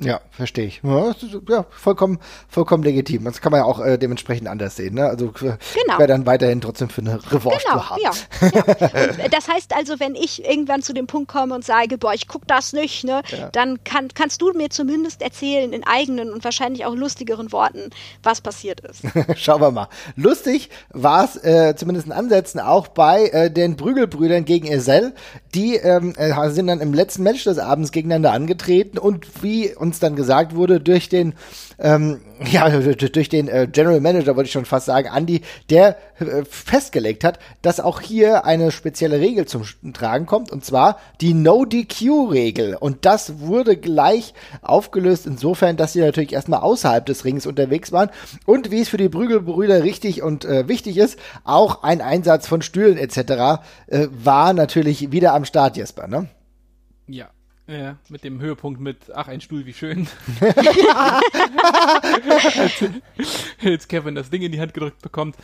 Ja, verstehe ich. Ja, vollkommen, vollkommen legitim. Das kann man ja auch äh, dementsprechend anders sehen. Ne? Also genau. wäre dann weiterhin trotzdem für eine Revanche genau, zu haben. Ja, ja. Äh, das heißt also, wenn ich irgendwann zu dem Punkt komme und sage, boah, ich gucke das nicht, ne, ja. dann kann, kannst du mir zumindest erzählen in eigenen und wahrscheinlich auch lustigeren Worten, was passiert ist. Schauen wir mal. Lustig war es äh, zumindest in Ansätzen auch bei äh, den Brügelbrüdern gegen Esel. Die ähm, äh, sind dann im letzten Match des Abends gegeneinander angetreten und wie und uns dann gesagt wurde durch den, ähm, ja, durch den äh, General Manager, wollte ich schon fast sagen, Andy, der äh, festgelegt hat, dass auch hier eine spezielle Regel zum Tragen kommt, und zwar die No-DQ-Regel. Und das wurde gleich aufgelöst insofern, dass sie natürlich erstmal außerhalb des Rings unterwegs waren und wie es für die Brügelbrüder richtig und äh, wichtig ist, auch ein Einsatz von Stühlen etc. Äh, war natürlich wieder am Start, Jesper, ne? Ja. Ja, mit dem Höhepunkt mit, ach, ein Stuhl, wie schön. Jetzt Kevin das Ding in die Hand gedrückt bekommt.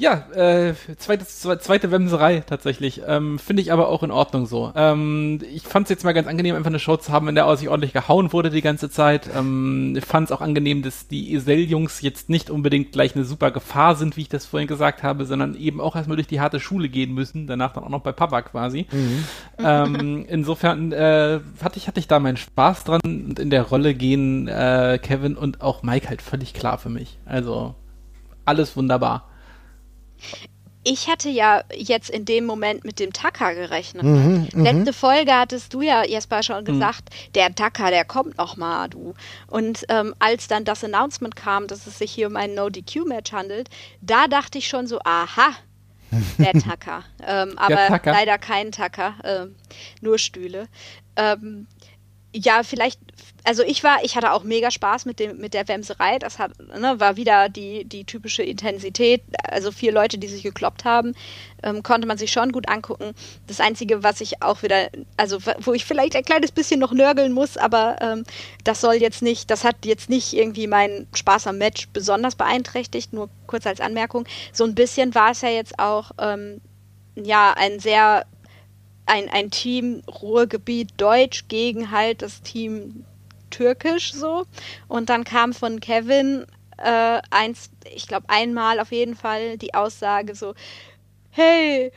Ja, äh, zweites, zweite Wemserei tatsächlich. Ähm, Finde ich aber auch in Ordnung so. Ähm, ich fand es jetzt mal ganz angenehm, einfach eine Show zu haben, in der sich ordentlich gehauen wurde die ganze Zeit. Ähm, ich fand es auch angenehm, dass die Esel-Jungs jetzt nicht unbedingt gleich eine super Gefahr sind, wie ich das vorhin gesagt habe, sondern eben auch erstmal durch die harte Schule gehen müssen, danach dann auch noch bei Papa quasi. Mhm. Ähm, insofern äh, hatte, ich, hatte ich da meinen Spaß dran und in der Rolle gehen äh, Kevin und auch Mike halt völlig klar für mich. Also alles wunderbar. Ich hatte ja jetzt in dem Moment mit dem Tacker gerechnet. Mhm, mhm, Letzte Folge hattest du ja Jesper schon mhm. gesagt, mhm. der Tacker, der kommt noch mal, du. Und ähm, als dann das Announcement kam, dass es sich hier um ein No-DQ-Match handelt, da dachte ich schon so, aha, der Tacker. ähm, aber Tacker. leider kein Tacker, äh, nur Stühle. Ähm, ja, vielleicht, also ich war, ich hatte auch mega Spaß mit dem, mit der Wemserei. Das hat, ne, war wieder die, die typische Intensität. Also vier Leute, die sich gekloppt haben, ähm, konnte man sich schon gut angucken. Das Einzige, was ich auch wieder, also wo ich vielleicht ein kleines bisschen noch nörgeln muss, aber ähm, das soll jetzt nicht, das hat jetzt nicht irgendwie meinen Spaß am Match besonders beeinträchtigt, nur kurz als Anmerkung. So ein bisschen war es ja jetzt auch, ähm, ja, ein sehr ein, ein Team Ruhrgebiet Deutsch gegen halt das Team Türkisch so. Und dann kam von Kevin äh, eins, ich glaube einmal auf jeden Fall die Aussage so, hey,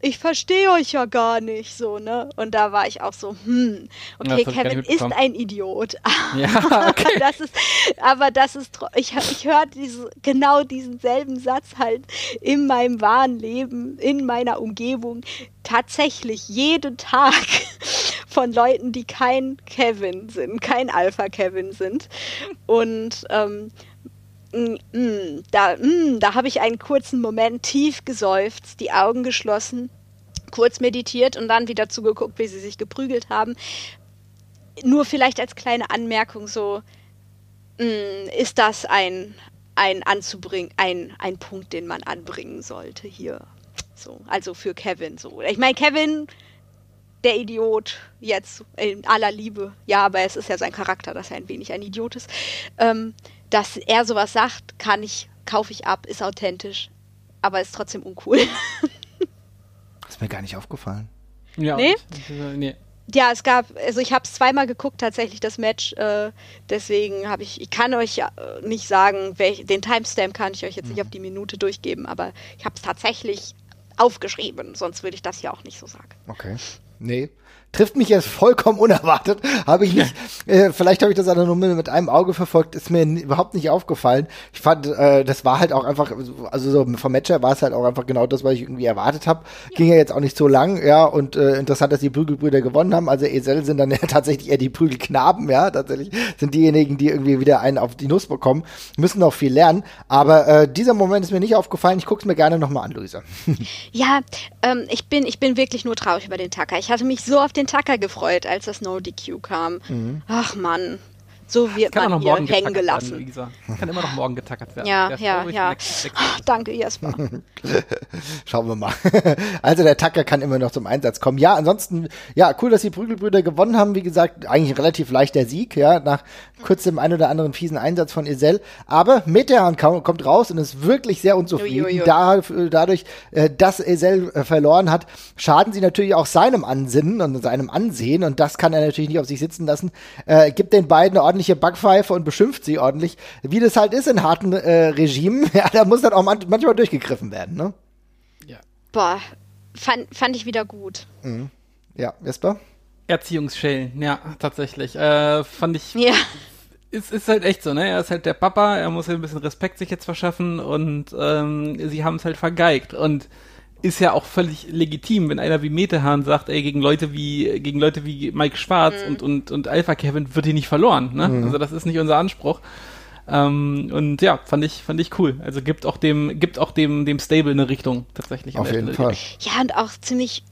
ich verstehe euch ja gar nicht so, ne? Und da war ich auch so, hm, okay, ja, Kevin ist ein Idiot. Ja, okay. das ist, aber das ist, ich, ich höre diese, genau diesen selben Satz halt in meinem wahren Leben, in meiner Umgebung, tatsächlich jeden Tag von Leuten, die kein Kevin sind, kein Alpha-Kevin sind. Und ähm, Mm, mm, da, mm, da habe ich einen kurzen Moment tief geseufzt, die Augen geschlossen, kurz meditiert und dann wieder zugeguckt, wie sie sich geprügelt haben. Nur vielleicht als kleine Anmerkung so, mm, ist das ein, ein anzubringen, ein, ein Punkt, den man anbringen sollte hier. So, also für Kevin so. Ich meine, Kevin, der Idiot, jetzt in aller Liebe, ja, aber es ist ja sein Charakter, dass er ein wenig ein Idiot ist. Ähm, dass er sowas sagt, kann ich, kaufe ich ab, ist authentisch, aber ist trotzdem uncool. ist mir gar nicht aufgefallen. Ja. Nee? nee. Ja, es gab, also ich habe es zweimal geguckt, tatsächlich das Match. Äh, deswegen habe ich, ich kann euch ja nicht sagen, welch, den Timestamp kann ich euch jetzt nicht mhm. auf die Minute durchgeben, aber ich habe es tatsächlich aufgeschrieben, sonst würde ich das ja auch nicht so sagen. Okay. Nee, trifft mich jetzt vollkommen unerwartet. Habe ich nicht, äh, vielleicht habe ich das nur mit einem Auge verfolgt, ist mir überhaupt nicht aufgefallen. Ich fand, äh, das war halt auch einfach, also so vom Matcher war es halt auch einfach genau das, was ich irgendwie erwartet habe. Ja. Ging ja jetzt auch nicht so lang, ja, und äh, interessant, dass die Prügelbrüder gewonnen haben. Also Esel sind dann ja tatsächlich eher die Prügelknaben, ja, tatsächlich sind diejenigen, die irgendwie wieder einen auf die Nuss bekommen, müssen noch viel lernen. Aber äh, dieser Moment ist mir nicht aufgefallen. Ich gucke es mir gerne nochmal an, Luisa. ja, ähm, ich bin, ich bin wirklich nur traurig über den Tacker. Ich hatte mich so auf den Tucker gefreut, als das No DQ kam. Mhm. Ach Mann. So wird kann man hier hängen gelassen. Werden, kann immer noch morgen getackert werden. Ja, ja, ja. Ach, danke, Jesper. Schauen wir mal. Also der Tacker kann immer noch zum Einsatz kommen. Ja, ansonsten, ja, cool, dass die Prügelbrüder gewonnen haben. Wie gesagt, eigentlich relativ leichter Sieg, ja, nach kurzem ein oder anderen fiesen Einsatz von Isel. Aber Metehan kommt raus und ist wirklich sehr unzufrieden. Ui, ui, ui. Da, dadurch, äh, dass Isel äh, verloren hat, schaden sie natürlich auch seinem Ansinnen und seinem Ansehen. Und das kann er natürlich nicht auf sich sitzen lassen. Äh, gibt den beiden ordentlich ordentliche Backpfeife und beschimpft sie ordentlich, wie das halt ist in harten äh, Regimen. Ja, da muss dann auch man manchmal durchgegriffen werden, ne? Ja. Boah, fand, fand ich wieder gut. Mhm. Ja, Jesper? Erziehungsschellen, ja, tatsächlich. Äh, fand ich. Ja. Ist, ist halt echt so, ne? Er ist halt der Papa, er muss halt ein bisschen Respekt sich jetzt verschaffen und ähm, sie haben es halt vergeigt. Und ist ja auch völlig legitim, wenn einer wie Metehan sagt, ey, gegen Leute wie, gegen Leute wie Mike Schwarz mhm. und, und, und Alpha Kevin wird hier nicht verloren, ne? Mhm. Also das ist nicht unser Anspruch. Ähm, und ja, fand ich, fand ich cool. Also gibt auch dem, gibt auch dem, dem Stable eine Richtung tatsächlich. Auf jeden Fall. Ja, und auch ziemlich,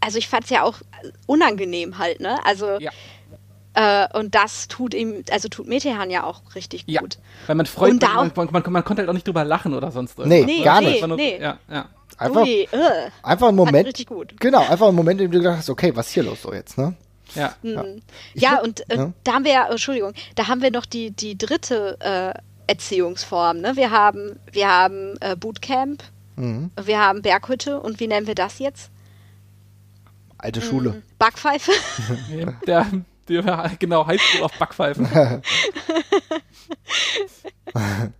also ich fand es ja auch unangenehm halt, ne? Also ja. Äh, und das tut ihm, also tut Metehan ja auch richtig ja, gut. Weil man freut, man, man, man, man, konnte halt auch nicht drüber lachen oder sonst irgendwas. Nee, nee gar nicht. Nee, nee. Ja, ja. Einfach, Ui, uh, einfach ein Moment. Richtig gut. Genau, einfach ein Moment, in dem du gedacht hast, okay, was ist hier los so jetzt, ne? Ja. Mhm. Ja, ja und äh, ja. da haben wir ja, Entschuldigung, da haben wir noch die, die dritte äh, Erziehungsform, ne? Wir haben, wir haben äh, Bootcamp, mhm. wir haben Berghütte und wie nennen wir das jetzt? Alte Schule. Mhm. Backpfeife. ja, der, genau, Highschool auf Backpfeifen.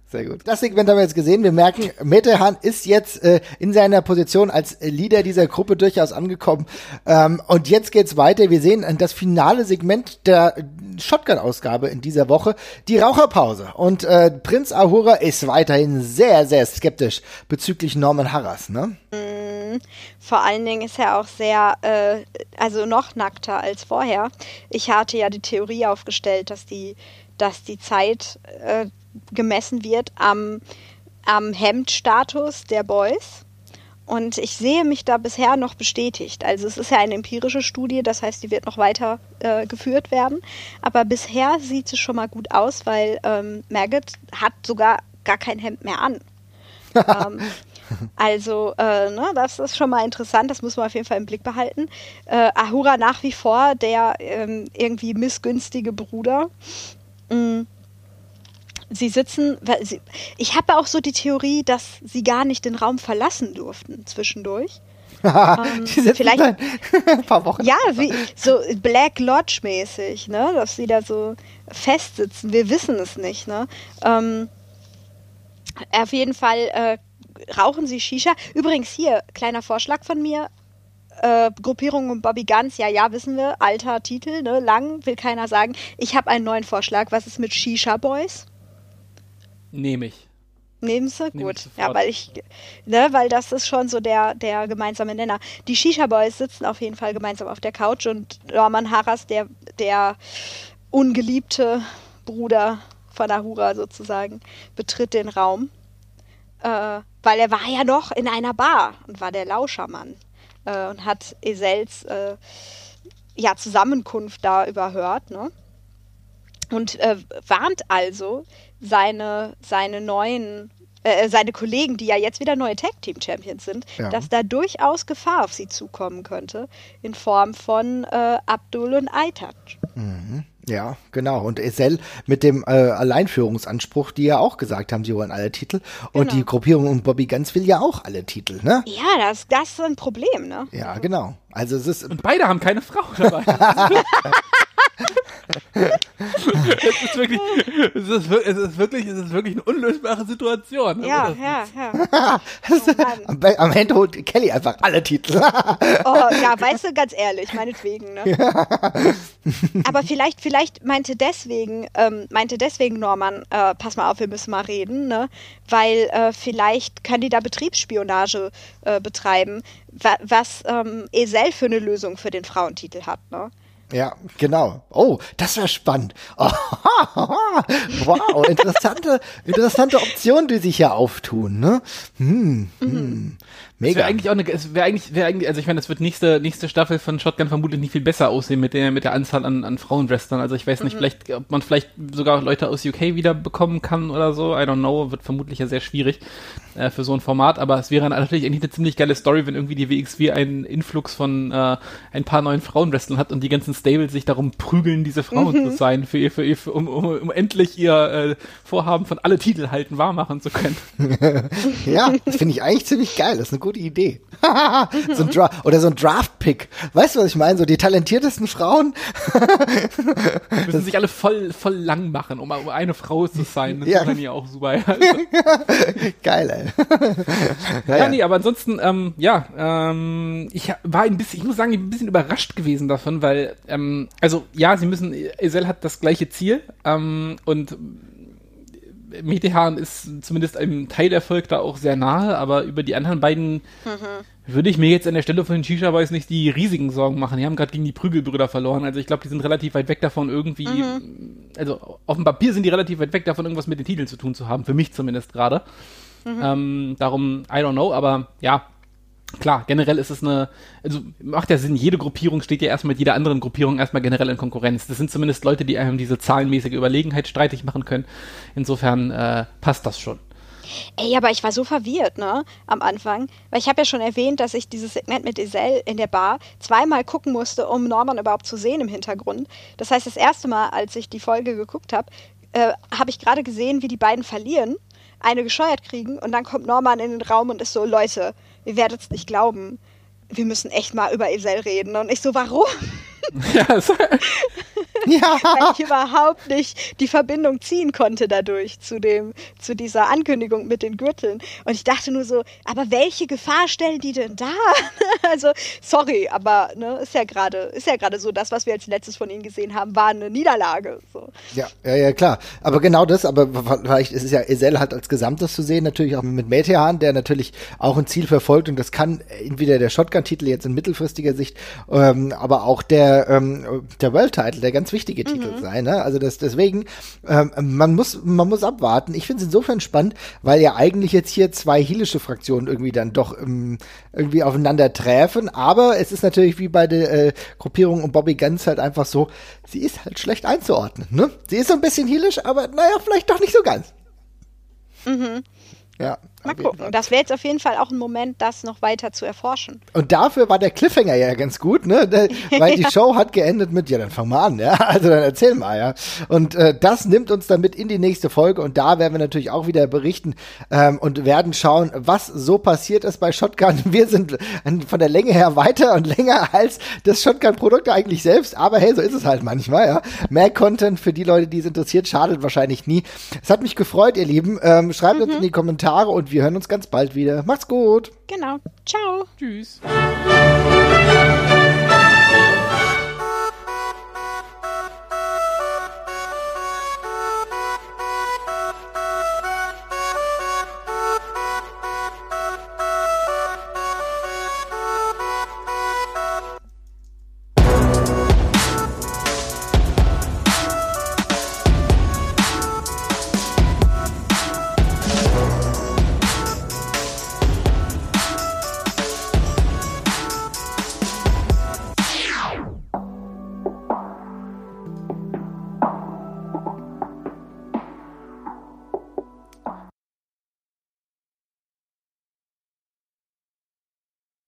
Sehr gut. Das Segment haben wir jetzt gesehen. Wir merken, Metehan ist jetzt äh, in seiner Position als Leader dieser Gruppe durchaus angekommen. Ähm, und jetzt geht's weiter. Wir sehen das finale Segment der Shotgun-Ausgabe in dieser Woche, die Raucherpause. Und äh, Prinz Ahura ist weiterhin sehr, sehr skeptisch bezüglich Norman Harras. Ne? Vor allen Dingen ist er auch sehr, äh, also noch nackter als vorher. Ich hatte ja die Theorie aufgestellt, dass die dass die Zeit äh, gemessen wird am, am Hemdstatus der Boys. Und ich sehe mich da bisher noch bestätigt. Also es ist ja eine empirische Studie, das heißt, die wird noch weiter äh, geführt werden. Aber bisher sieht es schon mal gut aus, weil ähm, Maggot hat sogar gar kein Hemd mehr an. ähm, also, äh, ne, das ist schon mal interessant, das muss man auf jeden Fall im Blick behalten. Äh, Ahura nach wie vor der ähm, irgendwie missgünstige Bruder. Mhm sie sitzen, ich habe auch so die Theorie, dass sie gar nicht den Raum verlassen durften zwischendurch. ähm, vielleicht ein paar Wochen. Ja, wie, so Black Lodge mäßig, ne, dass sie da so festsitzen. Wir wissen es nicht, ne. Ähm, auf jeden Fall äh, rauchen sie Shisha. Übrigens hier kleiner Vorschlag von mir. Äh, Gruppierung um Bobby Guns, ja, ja, wissen wir, alter Titel, ne, lang, will keiner sagen. Ich habe einen neuen Vorschlag. Was ist mit Shisha Boys? Nehme ich. Nehmen Sie? Nehm Gut. Ja, weil ich, ne, weil das ist schon so der, der gemeinsame Nenner. Die Shisha Boys sitzen auf jeden Fall gemeinsam auf der Couch und Norman Harras, der, der ungeliebte Bruder von Ahura sozusagen, betritt den Raum. Äh, weil er war ja noch in einer Bar und war der Lauschermann äh, und hat Esels äh, ja, Zusammenkunft da überhört, ne? Und äh, warnt also seine, seine neuen äh, seine Kollegen, die ja jetzt wieder neue Tag Team Champions sind, ja. dass da durchaus Gefahr auf sie zukommen könnte in Form von äh, Abdul und Aitaj. Mhm. Ja, genau. Und Esel mit dem äh, Alleinführungsanspruch, die ja auch gesagt haben, sie wollen alle Titel. Und genau. die Gruppierung um Bobby Ganz will ja auch alle Titel, ne? Ja, das, das ist ein Problem, ne? Ja, genau. Also es ist. Und beide haben keine Frau dabei. es, ist wirklich, es, ist, es, ist wirklich, es ist wirklich eine unlösbare Situation. Ja, ja, ja. oh, am, am, Ende holt Kelly einfach alle Titel. oh, ja, weißt du, ganz ehrlich, meinetwegen. Ne? Aber vielleicht, vielleicht meinte deswegen, ähm, meinte deswegen Norman, äh, pass mal auf, wir müssen mal reden, ne? weil äh, vielleicht kann die da Betriebsspionage äh, betreiben, wa was ähm, Esel für eine Lösung für den Frauentitel hat. Ne? Ja, genau. Oh, das wäre spannend. Oh, wow, interessante, interessante Optionen, die sich hier auftun. Ne? Hm, hm. Mega. Wäre eigentlich auch eine, es wäre eigentlich, wäre eigentlich, also ich meine, das wird nächste, nächste Staffel von Shotgun vermutlich nicht viel besser aussehen mit der, mit der Anzahl an, an Frauenwrestlern. Also ich weiß nicht, mhm. vielleicht, ob man vielleicht sogar Leute aus UK wieder bekommen kann oder so. I don't know. Wird vermutlich ja sehr schwierig äh, für so ein Format. Aber es wäre natürlich eigentlich eine ziemlich geile Story, wenn irgendwie die WXW einen Influx von äh, ein paar neuen Frauenwrestlern hat und die ganzen Stables sich darum prügeln, diese Frauen mhm. zu sein, für ihr, für ihr, für, um, um, um endlich ihr äh, Vorhaben von alle Titel halten wahrmachen zu können. ja, das finde ich eigentlich ziemlich geil. Das ist eine gute Idee. so ein Dra oder so ein Draft-Pick. Weißt du, was ich meine? So die talentiertesten Frauen. Müssen sich alle voll, voll lang machen, um, um eine Frau zu sein. Das ja. ist dann ja auch super. Also. geil, ey. ja, ja, nee, aber ansonsten, ähm, ja, ähm, ich war ein bisschen, ich muss sagen, ich bin ein bisschen überrascht gewesen davon, weil, ähm, also ja, sie müssen, Esel hat das gleiche Ziel ähm, und Metehan ist zumindest einem Teilerfolg da auch sehr nahe, aber über die anderen beiden mhm. würde ich mir jetzt an der Stelle von den Shisha Boys nicht die riesigen Sorgen machen. Die haben gerade gegen die Prügelbrüder verloren. Also ich glaube, die sind relativ weit weg davon irgendwie, mhm. also auf dem Papier sind die relativ weit weg davon, irgendwas mit den Titeln zu tun zu haben. Für mich zumindest gerade. Mhm. Ähm, darum, I don't know, aber ja, klar, generell ist es eine, also macht ja Sinn, jede Gruppierung steht ja erstmal mit jeder anderen Gruppierung erstmal generell in Konkurrenz. Das sind zumindest Leute, die einem diese zahlenmäßige Überlegenheit streitig machen können. Insofern äh, passt das schon. Ey, aber ich war so verwirrt, ne, am Anfang, weil ich habe ja schon erwähnt, dass ich dieses Segment mit Isel in der Bar zweimal gucken musste, um Norman überhaupt zu sehen im Hintergrund. Das heißt, das erste Mal, als ich die Folge geguckt habe, äh, habe ich gerade gesehen, wie die beiden verlieren, eine gescheuert kriegen und dann kommt Norman in den Raum und ist so, Leute, ihr werdet es nicht glauben, wir müssen echt mal über Isel reden. Und ich so, warum? Ja. ja. Weil ich überhaupt nicht die Verbindung ziehen konnte dadurch zu dem, zu dieser Ankündigung mit den Gürteln. Und ich dachte nur so, aber welche Gefahr stellen die denn da? also, sorry, aber ne, ist ja gerade, ist ja gerade so, das, was wir als letztes von ihnen gesehen haben, war eine Niederlage. So. Ja, ja, ja, klar. Aber genau das, aber vielleicht ist es ja Esel halt als Gesamtes zu sehen, natürlich auch mit Metehan, der natürlich auch ein Ziel verfolgt und das kann entweder der Shotgun-Titel jetzt in mittelfristiger Sicht, ähm, aber auch der, ähm, der World-Title, der ganz wichtige mhm. Titel sein. Ne? Also das, deswegen, ähm, man muss, man muss abwarten. Ich finde es insofern spannend, weil ja eigentlich jetzt hier zwei heelische Fraktionen irgendwie dann doch ähm, irgendwie aufeinander treffen. Aber es ist natürlich wie bei der äh, Gruppierung um Bobby Guns halt einfach so, sie ist halt schlecht einzuordnen. Ne? Sie ist so ein bisschen heelisch, aber naja, vielleicht doch nicht so ganz. Mhm. Ja. Mal gucken. Das wäre jetzt auf jeden Fall auch ein Moment, das noch weiter zu erforschen. Und dafür war der Cliffhanger ja ganz gut, ne? Weil die Show hat geendet mit, ja, dann fang mal an, ja. Also dann erzähl mal, ja. Und äh, das nimmt uns dann mit in die nächste Folge und da werden wir natürlich auch wieder berichten ähm, und werden schauen, was so passiert ist bei Shotgun. Wir sind von der Länge her weiter und länger als das Shotgun-Produkt eigentlich selbst, aber hey, so ist es halt manchmal, ja. Mehr Content für die Leute, die es interessiert, schadet wahrscheinlich nie. Es hat mich gefreut, ihr Lieben. Ähm, schreibt mhm. uns in die Kommentare und wir hören uns ganz bald wieder. Macht's gut. Genau. Ciao. Tschüss.